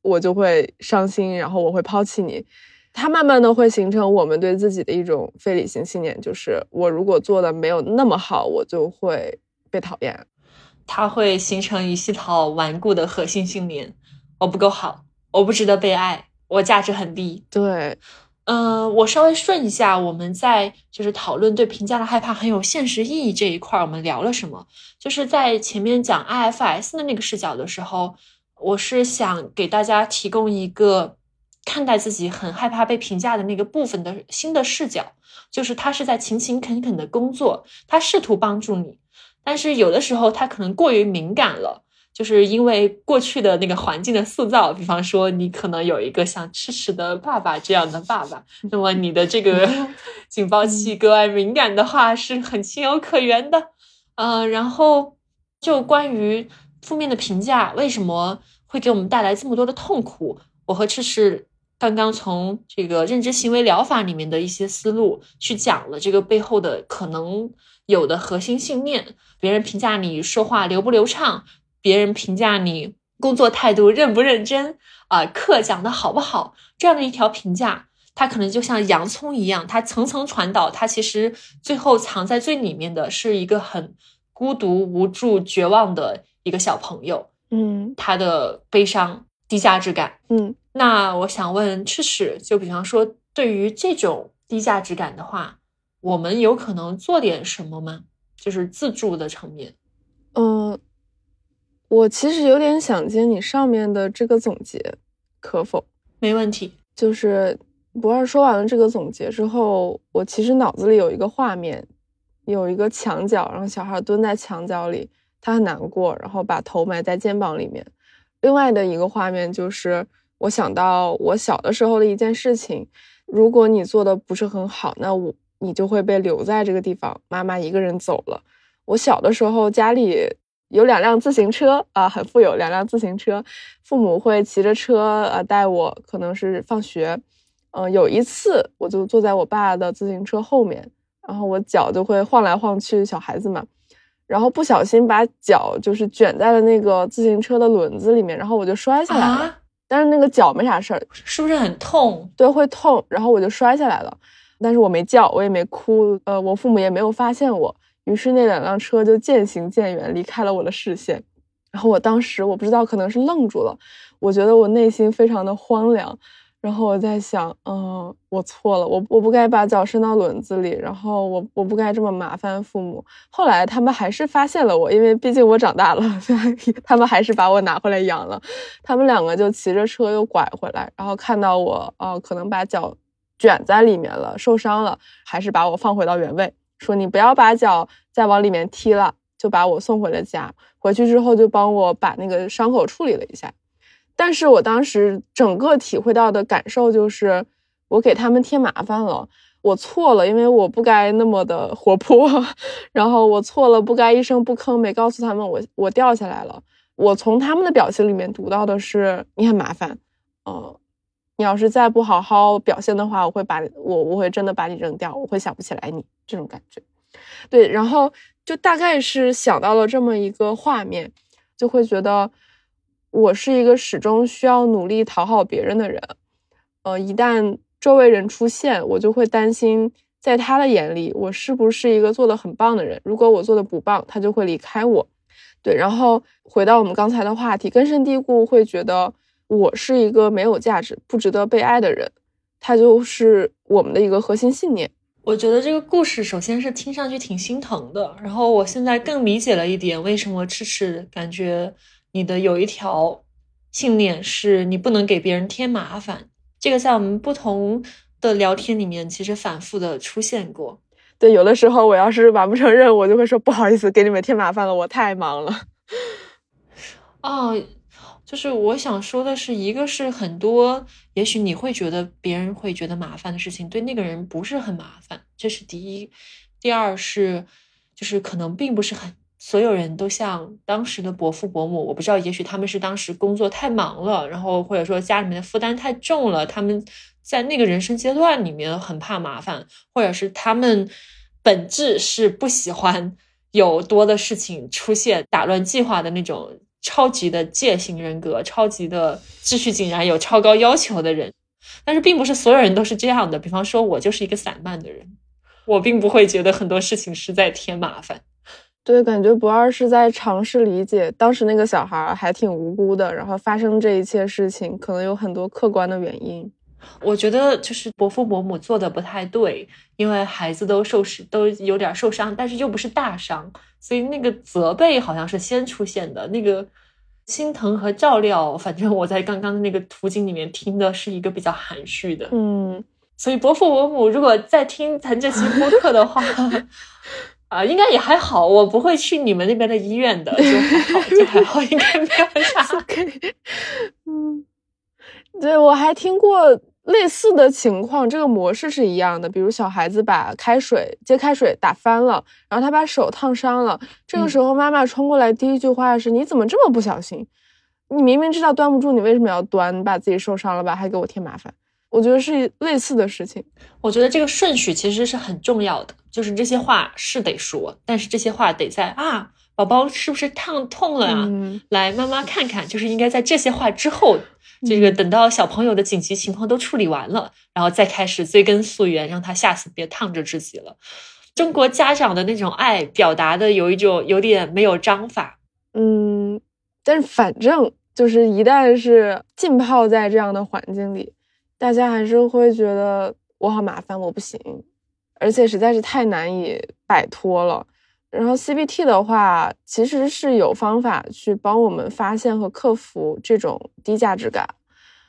我就会伤心，然后我会抛弃你。它慢慢的会形成我们对自己的一种非理性信念，就是我如果做的没有那么好，我就会被讨厌。它会形成一系套顽固的核心信念：我不够好，我不值得被爱，我价值很低。对，嗯，我稍微顺一下，我们在就是讨论对评价的害怕很有现实意义这一块，我们聊了什么？就是在前面讲 IFS 的那个视角的时候。我是想给大家提供一个看待自己很害怕被评价的那个部分的新的视角，就是他是在勤勤恳恳的工作，他试图帮助你，但是有的时候他可能过于敏感了，就是因为过去的那个环境的塑造，比方说你可能有一个像痴痴的爸爸这样的爸爸，那么你的这个 警报器格外敏感的话是很情有可原的，嗯，然后就关于。负面的评价为什么会给我们带来这么多的痛苦？我和赤赤刚刚从这个认知行为疗法里面的一些思路去讲了这个背后的可能有的核心信念。别人评价你说话流不流畅，别人评价你工作态度认不认真啊，课讲的好不好，这样的一条评价，它可能就像洋葱一样，它层层传导，它其实最后藏在最里面的是一个很孤独、无助、绝望的。一个小朋友，嗯，他的悲伤、低价值感，嗯，那我想问赤赤，就比方说，对于这种低价值感的话，我们有可能做点什么吗？就是自助的层面，嗯，我其实有点想接你上面的这个总结，可否？没问题。就是不二说完了这个总结之后，我其实脑子里有一个画面，有一个墙角，然后小孩蹲在墙角里，他很难过，然后把头埋在肩膀里面。另外的一个画面就是，我想到我小的时候的一件事情，如果你做的不是很好，那我你就会被留在这个地方，妈妈一个人走了。我小的时候家里有两辆自行车啊，很富有，两辆自行车，父母会骑着车呃带我，可能是放学。嗯，有一次我就坐在我爸的自行车后面，然后我脚就会晃来晃去，小孩子嘛，然后不小心把脚就是卷在了那个自行车的轮子里面，然后我就摔下来了。但是那个脚没啥事儿，是不是很痛？对，会痛。然后我就摔下来了，但是我没叫，我也没哭，呃，我父母也没有发现我。于是那两辆车就渐行渐远，离开了我的视线。然后我当时我不知道，可能是愣住了。我觉得我内心非常的荒凉。然后我在想，嗯，我错了，我我不该把脚伸到轮子里，然后我我不该这么麻烦父母。后来他们还是发现了我，因为毕竟我长大了，他们还是把我拿回来养了。他们两个就骑着车又拐回来，然后看到我，哦，可能把脚卷在里面了，受伤了，还是把我放回到原位。说你不要把脚再往里面踢了，就把我送回了家。回去之后就帮我把那个伤口处理了一下。但是我当时整个体会到的感受就是，我给他们添麻烦了，我错了，因为我不该那么的活泼，然后我错了，不该一声不吭，没告诉他们我我掉下来了。我从他们的表情里面读到的是你很麻烦，呃，你要是再不好好表现的话，我会把我我会真的把你扔掉，我会想不起来你。这种感觉，对，然后就大概是想到了这么一个画面，就会觉得我是一个始终需要努力讨好别人的人，呃，一旦周围人出现，我就会担心，在他的眼里，我是不是一个做的很棒的人？如果我做的不棒，他就会离开我。对，然后回到我们刚才的话题，根深蒂固会觉得我是一个没有价值、不值得被爱的人，他就是我们的一个核心信念。我觉得这个故事首先是听上去挺心疼的，然后我现在更理解了一点，为什么迟迟感觉你的有一条信念是你不能给别人添麻烦。这个在我们不同的聊天里面其实反复的出现过。对，有的时候我要是完不成任务，我就会说不好意思，给你们添麻烦了，我太忙了。哦。就是我想说的是，一个是很多，也许你会觉得别人会觉得麻烦的事情，对那个人不是很麻烦，这是第一。第二是，就是可能并不是很所有人都像当时的伯父伯母，我不知道，也许他们是当时工作太忙了，然后或者说家里面的负担太重了，他们在那个人生阶段里面很怕麻烦，或者是他们本质是不喜欢 有多的事情出现，打乱计划的那种。超级的戒心人格，超级的秩序井然，有超高要求的人，但是并不是所有人都是这样的。比方说，我就是一个散漫的人，我并不会觉得很多事情是在添麻烦。对，感觉不二是在尝试理解当时那个小孩还挺无辜的，然后发生这一切事情，可能有很多客观的原因。我觉得就是伯父伯母做的不太对，因为孩子都受伤，都有点受伤，但是又不是大伤。所以那个责备好像是先出现的，那个心疼和照料，反正我在刚刚的那个图景里面听的是一个比较含蓄的。嗯，所以伯父伯母如果在听咱这期播客的话，啊，应该也还好。我不会去你们那边的医院的，就还好，就还好，应该没有啥。嗯，对我还听过。类似的情况，这个模式是一样的。比如小孩子把开水接开水打翻了，然后他把手烫伤了，这个时候妈妈冲过来，第一句话是：“你怎么这么不小心？你明明知道端不住，你为什么要端？你把自己受伤了吧，还给我添麻烦。”我觉得是类似的事情。我觉得这个顺序其实是很重要的，就是这些话是得说，但是这些话得在啊，宝宝是不是烫痛了啊？来，妈妈看看，就是应该在这些话之后。这个等到小朋友的紧急情况都处理完了，然后再开始追根溯源，让他下次别烫着自己了。中国家长的那种爱表达的有一种有点没有章法，嗯，但是反正就是一旦是浸泡在这样的环境里，大家还是会觉得我好麻烦，我不行，而且实在是太难以摆脱了。然后 CBT 的话，其实是有方法去帮我们发现和克服这种低价值感。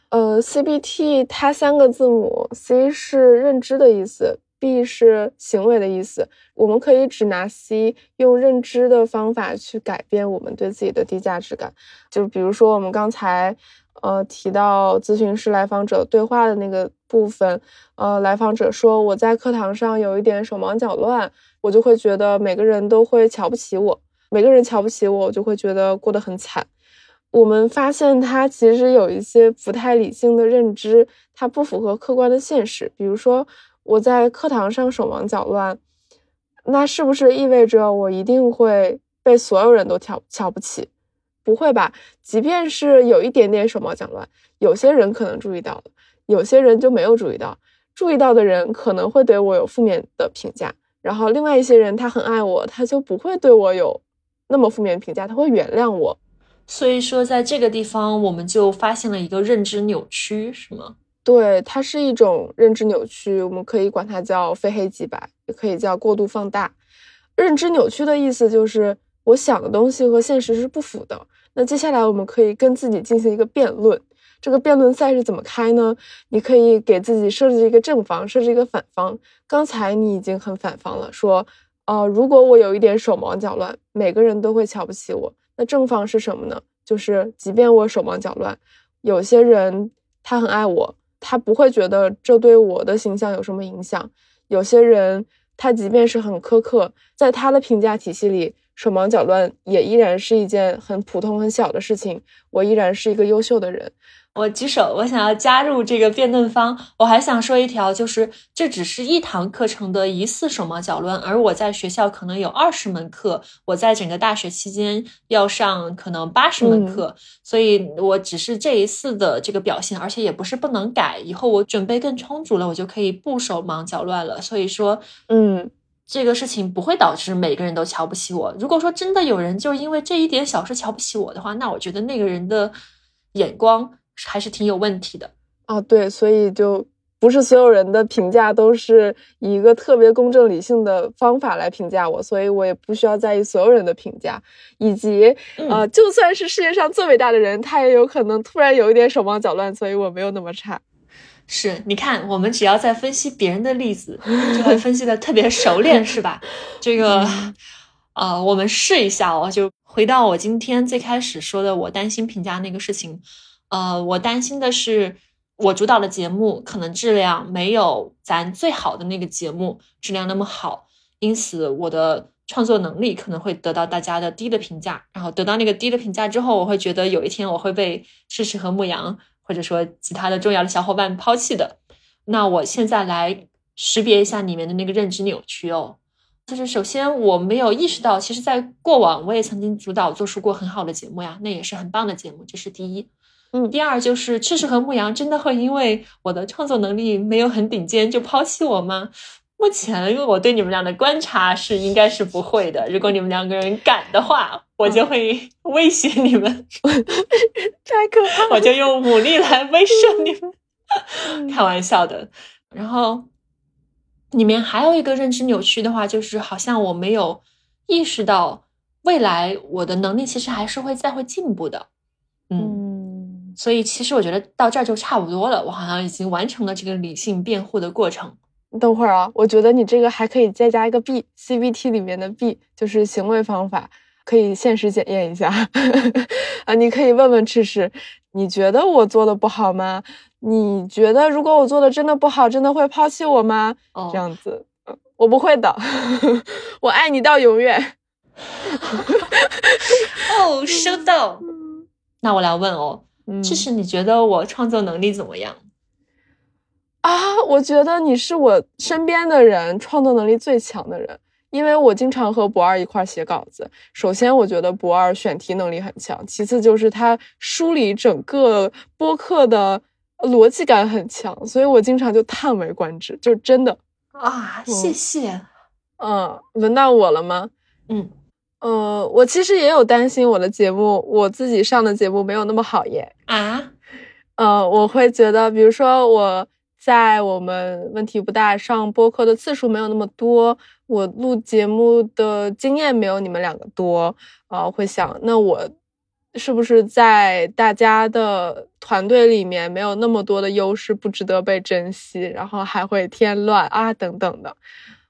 呃，CBT 它三个字母，C 是认知的意思，B 是行为的意思。我们可以只拿 C，用认知的方法去改变我们对自己的低价值感。就比如说我们刚才呃提到咨询师来访者对话的那个部分，呃，来访者说我在课堂上有一点手忙脚乱，我就会觉得每个人都会瞧不起我，每个人瞧不起我，我就会觉得过得很惨。我们发现他其实有一些不太理性的认知，它不符合客观的现实。比如说，我在课堂上手忙脚乱，那是不是意味着我一定会被所有人都瞧瞧不起？不会吧？即便是有一点点手忙脚乱，有些人可能注意到了，有些人就没有注意到。注意到的人可能会对我有负面的评价，然后另外一些人他很爱我，他就不会对我有那么负面评价，他会原谅我。所以说，在这个地方，我们就发现了一个认知扭曲，是吗？对，它是一种认知扭曲，我们可以管它叫非黑即白，也可以叫过度放大。认知扭曲的意思就是我想的东西和现实是不符的。那接下来我们可以跟自己进行一个辩论，这个辩论赛是怎么开呢？你可以给自己设置一个正方，设置一个反方。刚才你已经很反方了，说，呃，如果我有一点手忙脚乱，每个人都会瞧不起我。那正方是什么呢？就是即便我手忙脚乱，有些人他很爱我，他不会觉得这对我的形象有什么影响。有些人他即便是很苛刻，在他的评价体系里，手忙脚乱也依然是一件很普通很小的事情。我依然是一个优秀的人。我举手，我想要加入这个辩论方。我还想说一条，就是这只是一堂课程的疑似手忙脚乱，而我在学校可能有二十门课，我在整个大学期间要上可能八十门课，所以我只是这一次的这个表现，而且也不是不能改，以后我准备更充足了，我就可以不手忙脚乱了。所以说，嗯，这个事情不会导致每个人都瞧不起我。如果说真的有人就是因为这一点小事瞧不起我的话，那我觉得那个人的眼光。还是挺有问题的啊，对，所以就不是所有人的评价都是以一个特别公正理性的方法来评价我，所以我也不需要在意所有人的评价，以及呃，就算是世界上最伟大的人，他也有可能突然有一点手忙脚乱，所以我没有那么差。是，你看，我们只要在分析别人的例子，就会分析的特别熟练，是吧？这个，呃，我们试一下哦，就回到我今天最开始说的，我担心评价那个事情。呃，我担心的是，我主导的节目可能质量没有咱最好的那个节目质量那么好，因此我的创作能力可能会得到大家的低的评价。然后得到那个低的评价之后，我会觉得有一天我会被诗诗和牧羊或者说其他的重要的小伙伴抛弃的。那我现在来识别一下里面的那个认知扭曲哦，就是首先我没有意识到，其实在过往我也曾经主导做出过很好的节目呀，那也是很棒的节目，这是第一。嗯，第二就是赤石和牧羊真的会因为我的创作能力没有很顶尖就抛弃我吗？目前因为我对你们俩的观察是应该是不会的。如果你们两个人敢的话，我就会威胁你们，太可怕！我就用武力来威慑你们，开玩笑的。然后里面还有一个认知扭曲的话，就是好像我没有意识到未来我的能力其实还是会再会进步的。嗯。所以其实我觉得到这儿就差不多了，我好像已经完成了这个理性辩护的过程。你等会儿啊，我觉得你这个还可以再加一个 B，CBT 里面的 B 就是行为方法，可以现实检验一下 啊。你可以问问赤赤，你觉得我做的不好吗？你觉得如果我做的真的不好，真的会抛弃我吗？这样子，我不会的，我爱你到永远。哦，收到。那我来问哦。其实你觉得我创作能力怎么样？啊，我觉得你是我身边的人创作能力最强的人，因为我经常和博二一块写稿子。首先，我觉得博二选题能力很强；其次，就是他梳理整个播客的逻辑感很强，所以我经常就叹为观止，就真的啊，谢谢。嗯，轮到我了吗？嗯。呃，我其实也有担心我的节目，我自己上的节目没有那么好耶。啊，呃，我会觉得，比如说我在我们问题不大上播客的次数没有那么多，我录节目的经验没有你们两个多啊，会想那我是不是在大家的团队里面没有那么多的优势，不值得被珍惜，然后还会添乱啊等等的。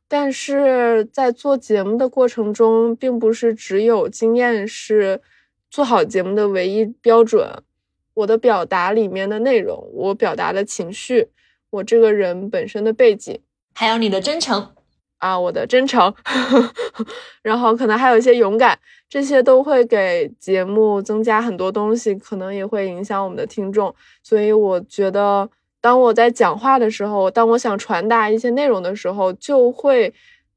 但是在做节目的过程中，并不是只有经验是做好节目的唯一标准。我的表达里面的内容，我表达的情绪，我这个人本身的背景，还有你的真诚。啊，我的真诚，然后可能还有一些勇敢，这些都会给节目增加很多东西，可能也会影响我们的听众。所以我觉得，当我在讲话的时候，当我想传达一些内容的时候，就会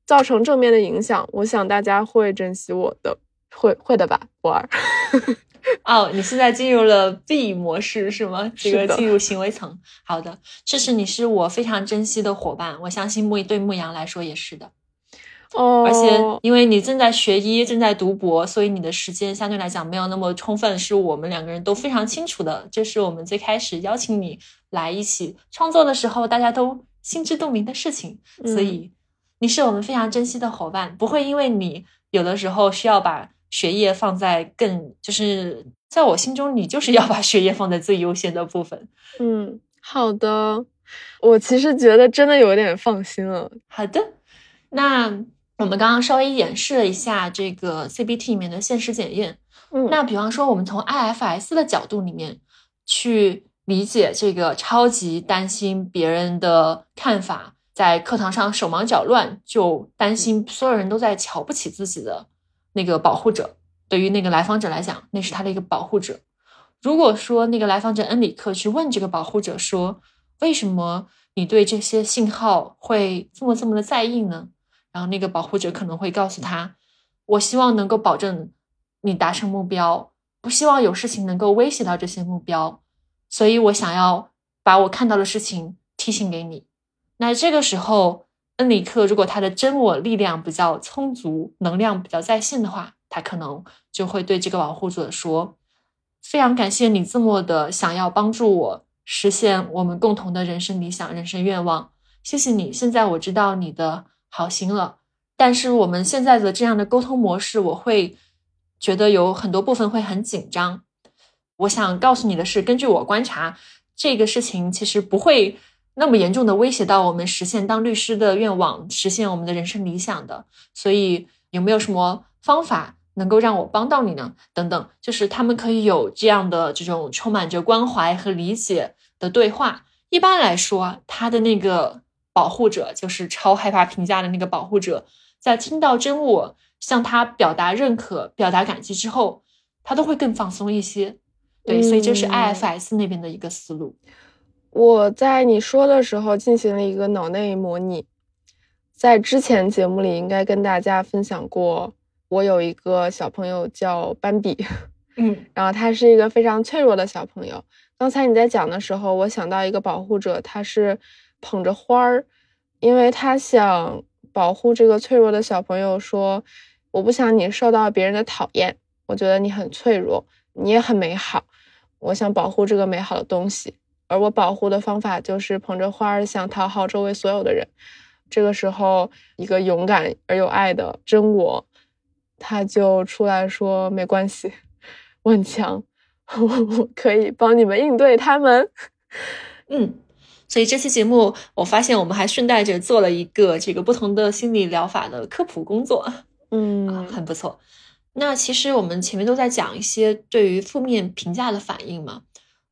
造成正面的影响。我想大家会珍惜我的，会会的吧，博儿。哦，你现在进入了 B 模式是吗？这个进入行为层。好的，这是你是我非常珍惜的伙伴，我相信牧对牧羊来说也是的。哦，而且因为你正在学医，正在读博，所以你的时间相对来讲没有那么充分，是我们两个人都非常清楚的。这是我们最开始邀请你来一起创作的时候，大家都心知肚明的事情。所以你是我们非常珍惜的伙伴，不会因为你有的时候需要把。学业放在更，就是在我心中，你就是要把学业放在最优先的部分。嗯，好的，我其实觉得真的有点放心了。好的，那我们刚刚稍微演示了一下这个 CBT 里面的现实检验。嗯，那比方说，我们从 IFS 的角度里面去理解这个超级担心别人的看法，在课堂上手忙脚乱，就担心所有人都在瞧不起自己的。那个保护者对于那个来访者来讲，那是他的一个保护者。如果说那个来访者恩里克去问这个保护者说：“为什么你对这些信号会这么这么的在意呢？”然后那个保护者可能会告诉他：“我希望能够保证你达成目标，不希望有事情能够威胁到这些目标，所以我想要把我看到的事情提醒给你。”那这个时候。恩里克如果他的真我力量比较充足，能量比较在线的话，他可能就会对这个保护者说：“非常感谢你这么的想要帮助我实现我们共同的人生理想、人生愿望，谢谢你。现在我知道你的好心了，但是我们现在的这样的沟通模式，我会觉得有很多部分会很紧张。我想告诉你的是，根据我观察，这个事情其实不会。”那么严重的威胁到我们实现当律师的愿望，实现我们的人生理想的，所以有没有什么方法能够让我帮到你呢？等等，就是他们可以有这样的这种充满着关怀和理解的对话。一般来说，他的那个保护者，就是超害怕评价的那个保护者，在听到真我向他表达认可、表达感激之后，他都会更放松一些。对，所以这是 IFS 那边的一个思路。我在你说的时候进行了一个脑内模拟，在之前节目里应该跟大家分享过，我有一个小朋友叫斑比，嗯，然后他是一个非常脆弱的小朋友。刚才你在讲的时候，我想到一个保护者，他是捧着花儿，因为他想保护这个脆弱的小朋友，说我不想你受到别人的讨厌，我觉得你很脆弱，你也很美好，我想保护这个美好的东西。而我保护的方法就是捧着花儿，想讨好周围所有的人。这个时候，一个勇敢而有爱的真我，他就出来说：“没关系，我很强，我可以帮你们应对他们。”嗯，所以这期节目，我发现我们还顺带着做了一个这个不同的心理疗法的科普工作。嗯，很不错。那其实我们前面都在讲一些对于负面评价的反应嘛。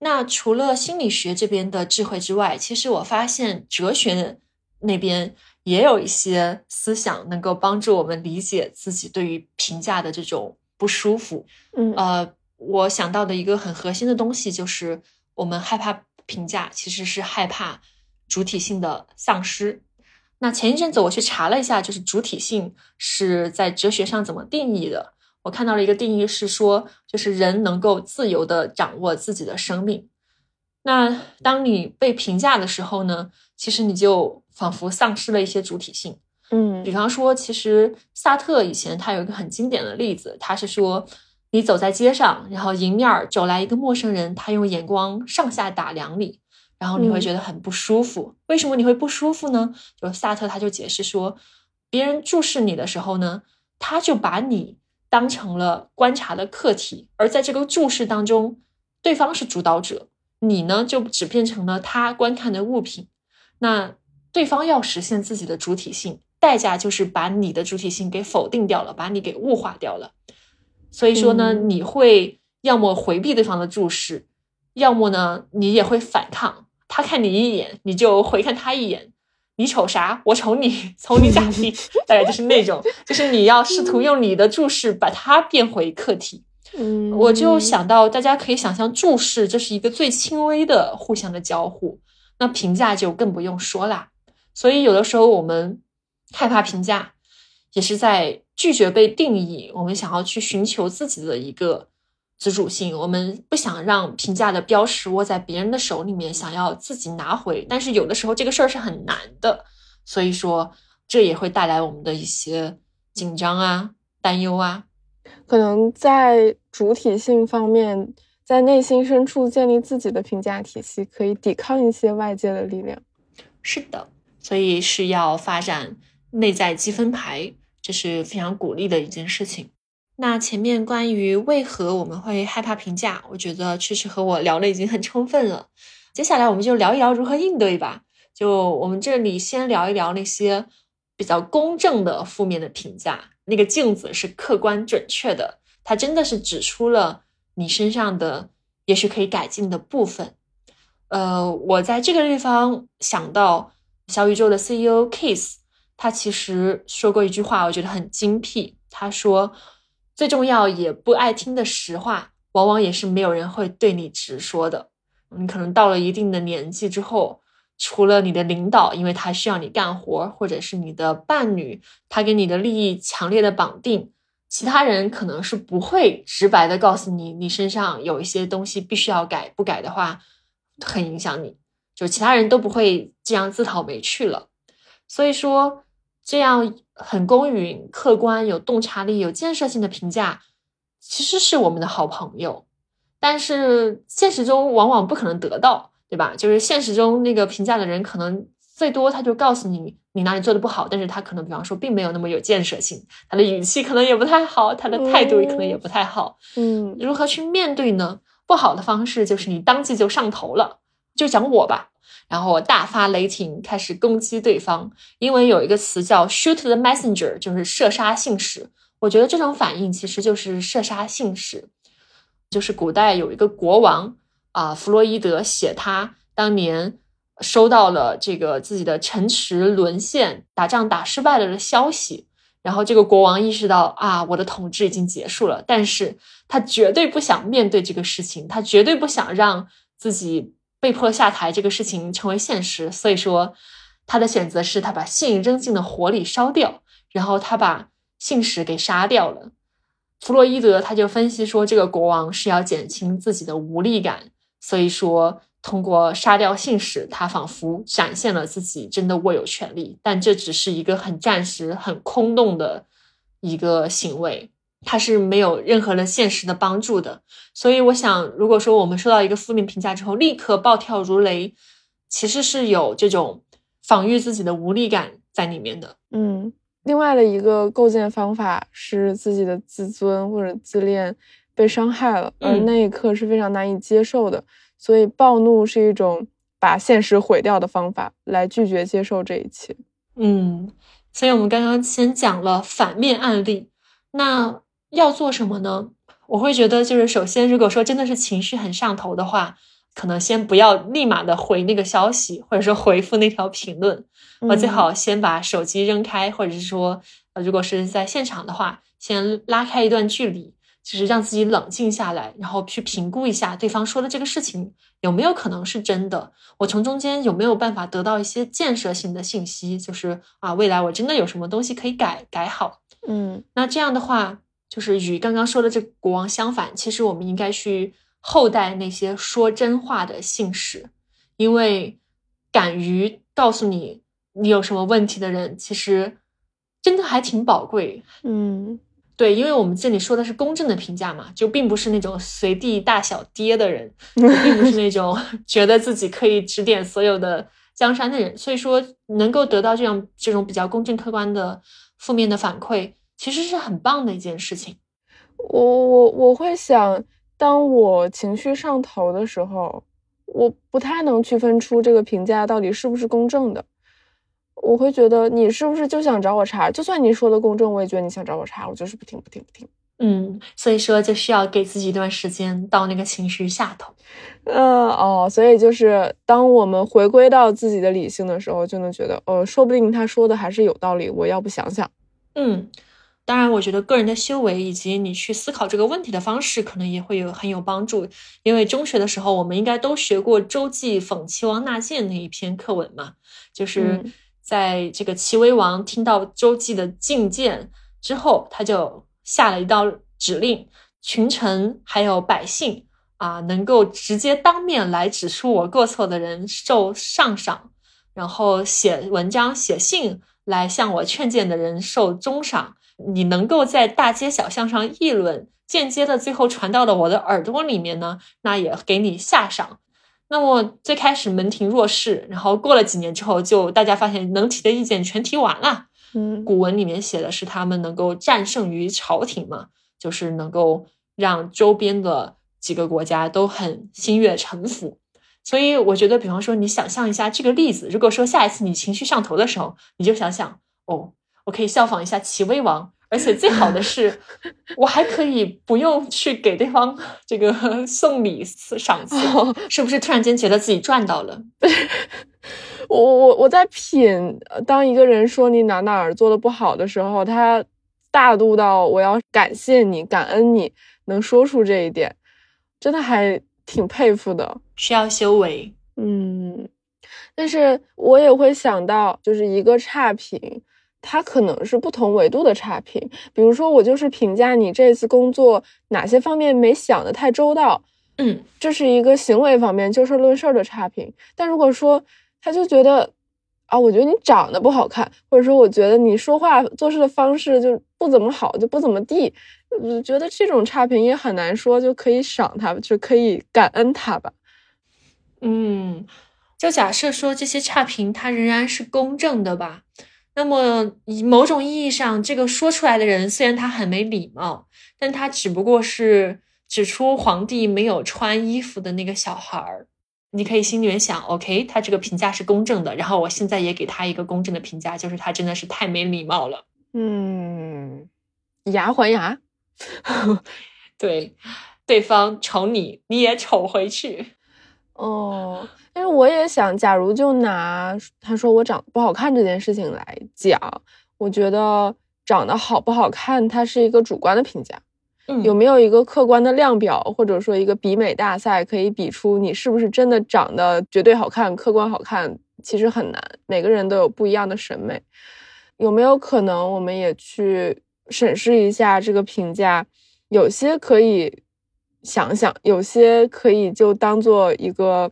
那除了心理学这边的智慧之外，其实我发现哲学那边也有一些思想能够帮助我们理解自己对于评价的这种不舒服。嗯，呃，我想到的一个很核心的东西就是，我们害怕评价，其实是害怕主体性的丧失。那前一阵子我去查了一下，就是主体性是在哲学上怎么定义的。我看到了一个定义是说，就是人能够自由的掌握自己的生命。那当你被评价的时候呢，其实你就仿佛丧失了一些主体性。嗯，比方说，其实萨特以前他有一个很经典的例子，他是说，你走在街上，然后迎面走来一个陌生人，他用眼光上下打量你，然后你会觉得很不舒服。为什么你会不舒服呢？就萨特他就解释说。别人注视你的时候呢，他就把你当成了观察的客体，而在这个注视当中，对方是主导者，你呢就只变成了他观看的物品。那对方要实现自己的主体性，代价就是把你的主体性给否定掉了，把你给物化掉了。所以说呢，你会要么回避对方的注视，要么呢你也会反抗。他看你一眼，你就回看他一眼。你瞅啥？我瞅你，瞅你咋地？大概就是那种，就是你要试图用你的注视把它变回客体。嗯，我就想到，大家可以想象，注视这是一个最轻微的互相的交互，那评价就更不用说啦。所以有的时候我们害怕评价，也是在拒绝被定义。我们想要去寻求自己的一个。自主性，我们不想让评价的标识握在别人的手里面，想要自己拿回。但是有的时候这个事儿是很难的，所以说这也会带来我们的一些紧张啊、担忧啊。可能在主体性方面，在内心深处建立自己的评价体系，可以抵抗一些外界的力量。是的，所以是要发展内在积分牌，这是非常鼓励的一件事情。那前面关于为何我们会害怕评价，我觉得确实和我聊的已经很充分了。接下来我们就聊一聊如何应对吧。就我们这里先聊一聊那些比较公正的负面的评价，那个镜子是客观准确的，它真的是指出了你身上的也许可以改进的部分。呃，我在这个地方想到小宇宙的 CEO Case，他其实说过一句话，我觉得很精辟。他说。最重要也不爱听的实话，往往也是没有人会对你直说的。你可能到了一定的年纪之后，除了你的领导，因为他需要你干活，或者是你的伴侣，他跟你的利益强烈的绑定，其他人可能是不会直白的告诉你，你身上有一些东西必须要改，不改的话很影响你。就其他人都不会这样自讨没趣了。所以说。这样很公允、客观、有洞察力、有建设性的评价，其实是我们的好朋友。但是现实中往往不可能得到，对吧？就是现实中那个评价的人，可能最多他就告诉你你哪里做的不好，但是他可能比方说并没有那么有建设性，他的语气可能也不太好，他的态度可能也不太好。嗯，如何去面对呢？不好的方式就是你当即就上头了，就讲我吧。然后我大发雷霆，开始攻击对方。因为有一个词叫 “shoot the messenger”，就是射杀信使。我觉得这种反应其实就是射杀信使。就是古代有一个国王啊，弗洛伊德写他当年收到了这个自己的城池沦陷、打仗打失败了的消息。然后这个国王意识到啊，我的统治已经结束了，但是他绝对不想面对这个事情，他绝对不想让自己。被迫下台这个事情成为现实，所以说他的选择是他把信扔进了火里烧掉，然后他把信使给杀掉了。弗洛伊德他就分析说，这个国王是要减轻自己的无力感，所以说通过杀掉信使，他仿佛展现了自己真的握有权力，但这只是一个很暂时、很空洞的一个行为。它是没有任何的现实的帮助的，所以我想，如果说我们受到一个负面评价之后立刻暴跳如雷，其实是有这种防御自己的无力感在里面的。嗯，另外的一个构建方法是自己的自尊或者自恋被伤害了，而那一刻是非常难以接受的，所以暴怒是一种把现实毁掉的方法，来拒绝接受这一切。嗯，所以我们刚刚先讲了反面案例，那。要做什么呢？我会觉得，就是首先，如果说真的是情绪很上头的话，可能先不要立马的回那个消息，或者说回复那条评论，我最好先把手机扔开，或者是说，呃，如果是在现场的话，先拉开一段距离，就是让自己冷静下来，然后去评估一下对方说的这个事情有没有可能是真的，我从中间有没有办法得到一些建设性的信息，就是啊，未来我真的有什么东西可以改改好，嗯，那这样的话。就是与刚刚说的这国王相反，其实我们应该去厚待那些说真话的信使，因为敢于告诉你你有什么问题的人，其实真的还挺宝贵。嗯，对，因为我们这里说的是公正的评价嘛，就并不是那种随地大小跌的人，并不是那种觉得自己可以指点所有的江山的人，所以说能够得到这样这种比较公正客观的负面的反馈，其实是很棒的一件事情。我我我会想，当我情绪上头的时候，我不太能区分出这个评价到底是不是公正的。我会觉得你是不是就想找我茬？就算你说的公正，我也觉得你想找我茬，我就是不听不听不听。嗯，所以说就需要给自己一段时间到那个情绪下头。呃哦，所以就是当我们回归到自己的理性的时候，就能觉得，呃，说不定他说的还是有道理，我要不想想。嗯，当然，我觉得个人的修为以及你去思考这个问题的方式，可能也会有很有帮助。因为中学的时候，我们应该都学过周记讽齐王纳谏那一篇课文嘛，就是在这个齐威王听到周记的进谏之后，他就。下了一道指令，群臣还有百姓啊，能够直接当面来指出我过错的人受上赏，然后写文章、写信来向我劝谏的人受中赏。你能够在大街小巷上议论，间接的最后传到了我的耳朵里面呢，那也给你下赏。那么最开始门庭若市，然后过了几年之后，就大家发现能提的意见全提完了。嗯，古文里面写的是他们能够战胜于朝廷嘛，就是能够让周边的几个国家都很心悦诚服。所以我觉得，比方说你想象一下这个例子，如果说下一次你情绪上头的时候，你就想想，哦，我可以效仿一下齐威王，而且最好的是，我还可以不用去给对方 这个 送礼赏赐，是不是突然间觉得自己赚到了？我我我在品，当一个人说你哪哪儿做的不好的时候，他大度到我要感谢你、感恩你能说出这一点，真的还挺佩服的。需要修为，嗯，但是我也会想到，就是一个差评，它可能是不同维度的差评。比如说，我就是评价你这次工作哪些方面没想的太周到，嗯，这是一个行为方面就事论事的差评。但如果说，他就觉得，啊，我觉得你长得不好看，或者说我觉得你说话做事的方式就不怎么好，就不怎么地。我觉得这种差评也很难说就可以赏他，就可以感恩他吧。嗯，就假设说这些差评它仍然是公正的吧，那么以某种意义上，这个说出来的人虽然他很没礼貌，但他只不过是指出皇帝没有穿衣服的那个小孩儿。你可以心里面想，OK，他这个评价是公正的，然后我现在也给他一个公正的评价，就是他真的是太没礼貌了。嗯，牙还牙，对，对方丑你，你也丑回去。哦，但是我也想，假如就拿他说我长得不好看这件事情来讲，我觉得长得好不好看，它是一个主观的评价。有没有一个客观的量表，或者说一个比美大赛，可以比出你是不是真的长得绝对好看、客观好看？其实很难，每个人都有不一样的审美。有没有可能，我们也去审视一下这个评价？有些可以想想，有些可以就当做一个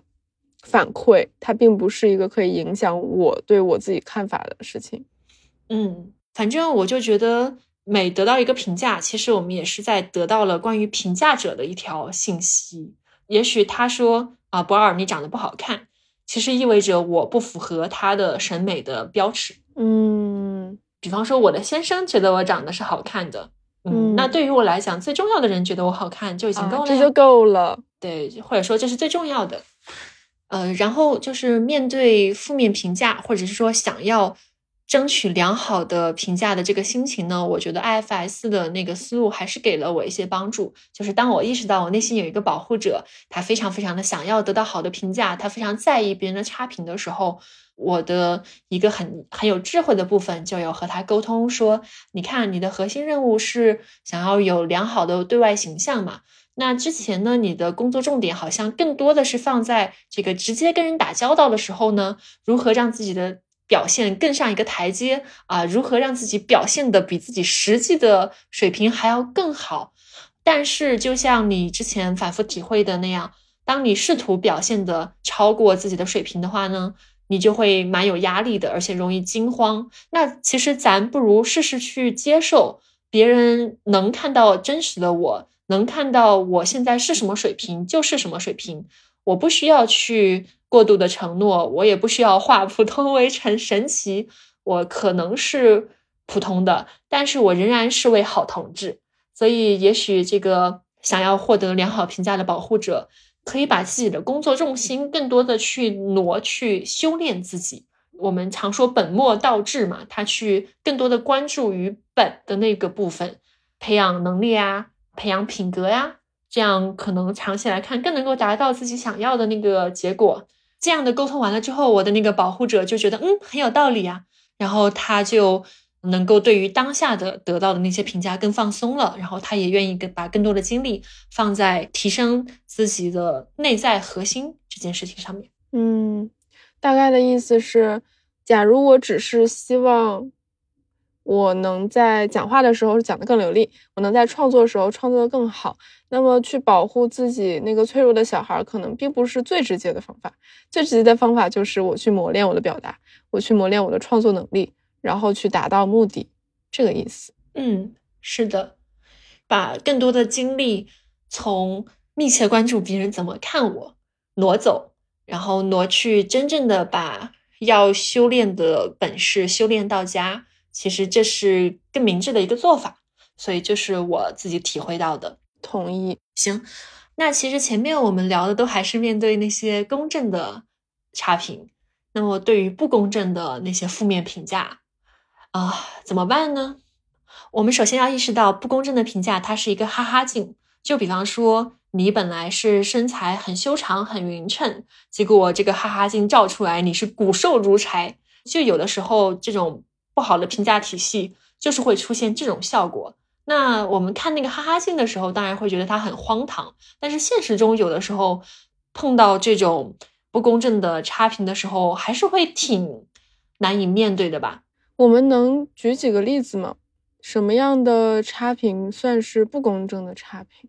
反馈，它并不是一个可以影响我对我自己看法的事情。嗯，反正我就觉得。每得到一个评价，其实我们也是在得到了关于评价者的一条信息。也许他说啊，博尔你长得不好看，其实意味着我不符合他的审美的标尺。嗯，比方说我的先生觉得我长得是好看的，嗯，那对于我来讲，最重要的人觉得我好看就已经够了，这就够了。对，或者说这是最重要的。呃，然后就是面对负面评价，或者是说想要。争取良好的评价的这个心情呢，我觉得 IFS 的那个思路还是给了我一些帮助。就是当我意识到我内心有一个保护者，他非常非常的想要得到好的评价，他非常在意别人的差评的时候，我的一个很很有智慧的部分就有和他沟通说：你看，你的核心任务是想要有良好的对外形象嘛？那之前呢，你的工作重点好像更多的是放在这个直接跟人打交道的时候呢，如何让自己的。表现更上一个台阶啊！如何让自己表现的比自己实际的水平还要更好？但是，就像你之前反复体会的那样，当你试图表现的超过自己的水平的话呢，你就会蛮有压力的，而且容易惊慌。那其实咱不如试试去接受别人能看到真实的我，能看到我现在是什么水平就是什么水平。我不需要去过度的承诺，我也不需要化普通为成神奇，我可能是普通的，但是我仍然是位好同志。所以，也许这个想要获得良好评价的保护者，可以把自己的工作重心更多的去挪去修炼自己。我们常说本末倒置嘛，他去更多的关注于本的那个部分，培养能力啊，培养品格呀，这样可能长期来看更能够达到自己想要的那个结果。这样的沟通完了之后，我的那个保护者就觉得嗯很有道理啊，然后他就。能够对于当下的得到的那些评价更放松了，然后他也愿意更把更多的精力放在提升自己的内在核心这件事情上面。嗯，大概的意思是，假如我只是希望我能在讲话的时候讲得更流利，我能在创作的时候创作得更好，那么去保护自己那个脆弱的小孩，可能并不是最直接的方法。最直接的方法就是我去磨练我的表达，我去磨练我的创作能力。然后去达到目的，这个意思。嗯，是的，把更多的精力从密切关注别人怎么看我挪走，然后挪去真正的把要修炼的本事修炼到家。其实这是更明智的一个做法。所以这是我自己体会到的。同意。行，那其实前面我们聊的都还是面对那些公正的差评，那么对于不公正的那些负面评价。啊，怎么办呢？我们首先要意识到，不公正的评价它是一个哈哈镜。就比方说，你本来是身材很修长、很匀称，结果这个哈哈镜照出来，你是骨瘦如柴。就有的时候，这种不好的评价体系就是会出现这种效果。那我们看那个哈哈镜的时候，当然会觉得它很荒唐。但是现实中，有的时候碰到这种不公正的差评的时候，还是会挺难以面对的吧。我们能举几个例子吗？什么样的差评算是不公正的差评？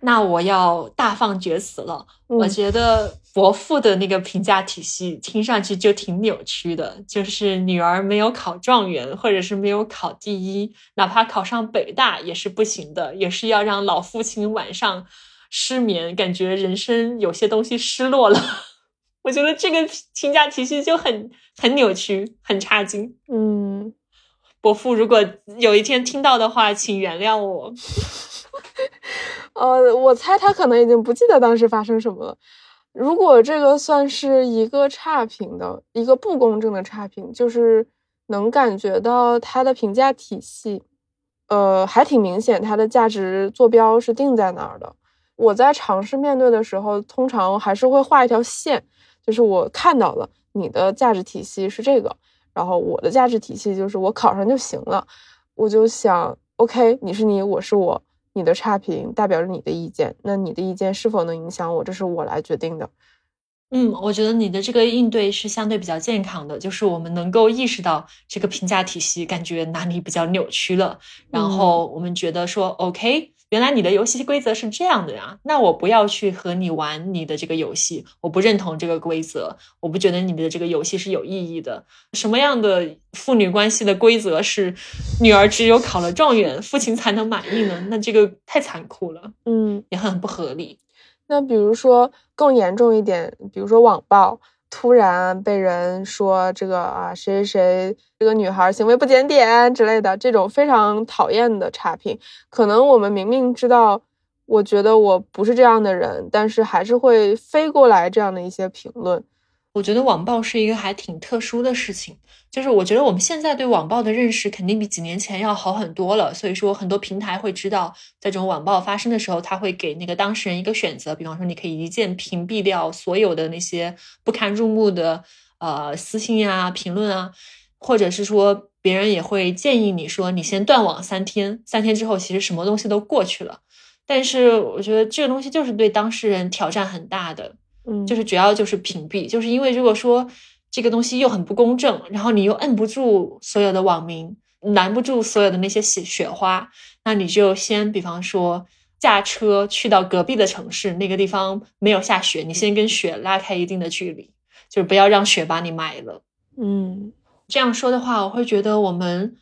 那我要大放厥词了。我觉得伯父的那个评价体系听上去就挺扭曲的，就是女儿没有考状元，或者是没有考第一，哪怕考上北大也是不行的，也是要让老父亲晚上失眠，感觉人生有些东西失落了。我觉得这个评价体系就很很扭曲，很差劲。嗯，伯父，如果有一天听到的话，请原谅我。呃，我猜他可能已经不记得当时发生什么了。如果这个算是一个差评的一个不公正的差评，就是能感觉到他的评价体系，呃，还挺明显，他的价值坐标是定在哪儿的。我在尝试面对的时候，通常还是会画一条线。就是我看到了你的价值体系是这个，然后我的价值体系就是我考上就行了。我就想，OK，你是你，我是我，你的差评代表着你的意见，那你的意见是否能影响我，这是我来决定的。嗯，我觉得你的这个应对是相对比较健康的，就是我们能够意识到这个评价体系感觉哪里比较扭曲了，然后我们觉得说 OK。原来你的游戏规则是这样的呀？那我不要去和你玩你的这个游戏，我不认同这个规则，我不觉得你的这个游戏是有意义的。什么样的父女关系的规则是女儿只有考了状元，父亲才能满意呢？那这个太残酷了，嗯，也很不合理。那比如说更严重一点，比如说网暴。突然被人说这个啊，谁谁谁这个女孩行为不检点之类的，这种非常讨厌的差评，可能我们明明知道，我觉得我不是这样的人，但是还是会飞过来这样的一些评论。我觉得网暴是一个还挺特殊的事情，就是我觉得我们现在对网暴的认识肯定比几年前要好很多了。所以说，很多平台会知道，在这种网暴发生的时候，他会给那个当事人一个选择，比方说，你可以一键屏蔽掉所有的那些不堪入目的呃私信啊、评论啊，或者是说，别人也会建议你说，你先断网三天，三天之后其实什么东西都过去了。但是我觉得这个东西就是对当事人挑战很大的。嗯，就是主要就是屏蔽，就是因为如果说这个东西又很不公正，然后你又摁不住所有的网民，拦不住所有的那些雪雪花，那你就先比方说驾车去到隔壁的城市，那个地方没有下雪，你先跟雪拉开一定的距离，就是不要让雪把你埋了。嗯，这样说的话，我会觉得我们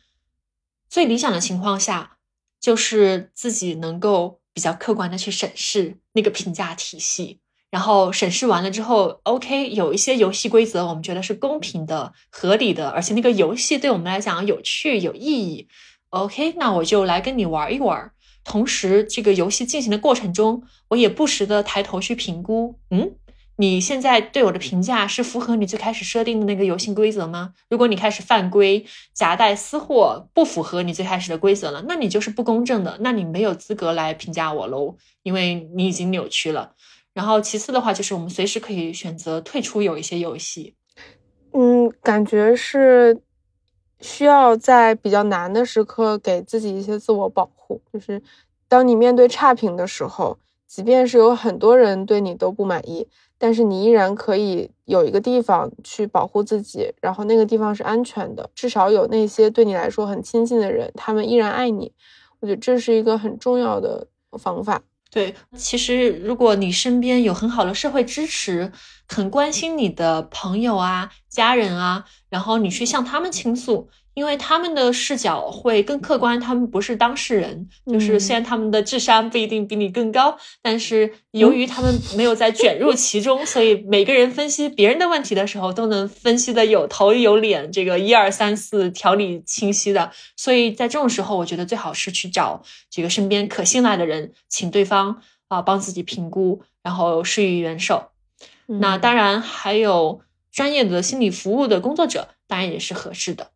最理想的情况下，就是自己能够比较客观的去审视那个评价体系。然后审视完了之后，OK，有一些游戏规则我们觉得是公平的、合理的，而且那个游戏对我们来讲有趣、有意义。OK，那我就来跟你玩一玩。同时，这个游戏进行的过程中，我也不时的抬头去评估，嗯。你现在对我的评价是符合你最开始设定的那个游戏规则吗？如果你开始犯规、夹带私货，不符合你最开始的规则了，那你就是不公正的，那你没有资格来评价我喽，因为你已经扭曲了。然后其次的话，就是我们随时可以选择退出有一些游戏。嗯，感觉是需要在比较难的时刻给自己一些自我保护，就是当你面对差评的时候，即便是有很多人对你都不满意。但是你依然可以有一个地方去保护自己，然后那个地方是安全的，至少有那些对你来说很亲近的人，他们依然爱你。我觉得这是一个很重要的方法。对，其实如果你身边有很好的社会支持，很关心你的朋友啊、家人啊，然后你去向他们倾诉。因为他们的视角会更客观，他们不是当事人，就是虽然他们的智商不一定比你更高，但是由于他们没有在卷入其中，所以每个人分析别人的问题的时候都能分析的有头有脸，这个一二三四条理清晰的。所以在这种时候，我觉得最好是去找这个身边可信赖的人，请对方啊帮自己评估，然后施以援手。那当然还有专业的心理服务的工作者，当然也是合适的。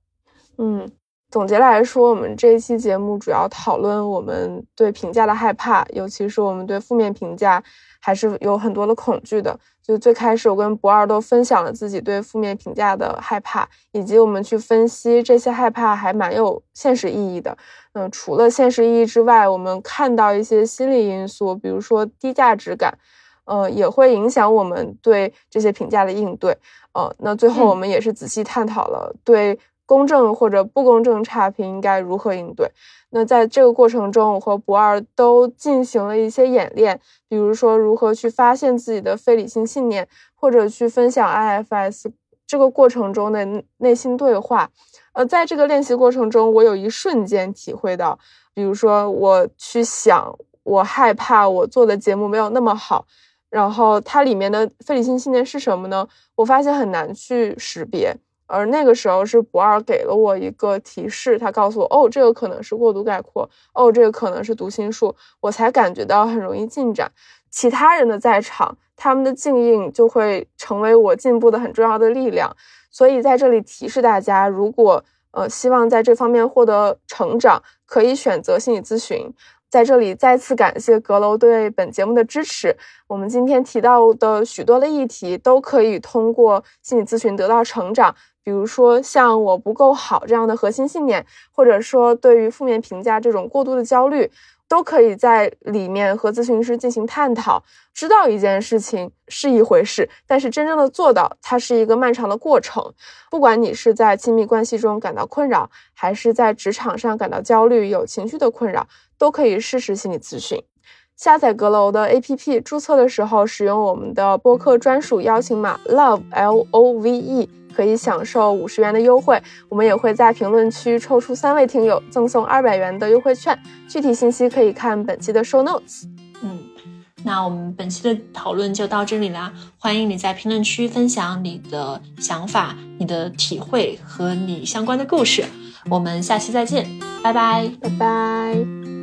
嗯，总结来说，我们这一期节目主要讨论我们对评价的害怕，尤其是我们对负面评价还是有很多的恐惧的。就最开始，我跟博二都分享了自己对负面评价的害怕，以及我们去分析这些害怕还蛮有现实意义的。嗯，除了现实意义之外，我们看到一些心理因素，比如说低价值感，呃，也会影响我们对这些评价的应对。呃，那最后我们也是仔细探讨了对。公正或者不公正差评应该如何应对？那在这个过程中，我和不二都进行了一些演练，比如说如何去发现自己的非理性信念，或者去分享 IFS 这个过程中的内心对话。呃，在这个练习过程中，我有一瞬间体会到，比如说我去想，我害怕我做的节目没有那么好，然后它里面的非理性信念是什么呢？我发现很难去识别。而那个时候是不二给了我一个提示，他告诉我，哦，这个可能是过度概括，哦，这个可能是读心术，我才感觉到很容易进展。其他人的在场，他们的静应就会成为我进步的很重要的力量。所以在这里提示大家，如果呃希望在这方面获得成长，可以选择心理咨询。在这里再次感谢阁楼对本节目的支持。我们今天提到的许多的议题，都可以通过心理咨询得到成长。比如说像我不够好这样的核心信念，或者说对于负面评价这种过度的焦虑，都可以在里面和咨询师进行探讨。知道一件事情是一回事，但是真正的做到，它是一个漫长的过程。不管你是在亲密关系中感到困扰，还是在职场上感到焦虑、有情绪的困扰，都可以试试心理咨询。下载阁楼的 APP，注册的时候使用我们的播客专属邀请码 love l o v e，可以享受五十元的优惠。我们也会在评论区抽出三位听友，赠送二百元的优惠券。具体信息可以看本期的 show notes。嗯，那我们本期的讨论就到这里啦。欢迎你在评论区分享你的想法、你的体会和你相关的故事。我们下期再见，拜拜，拜拜。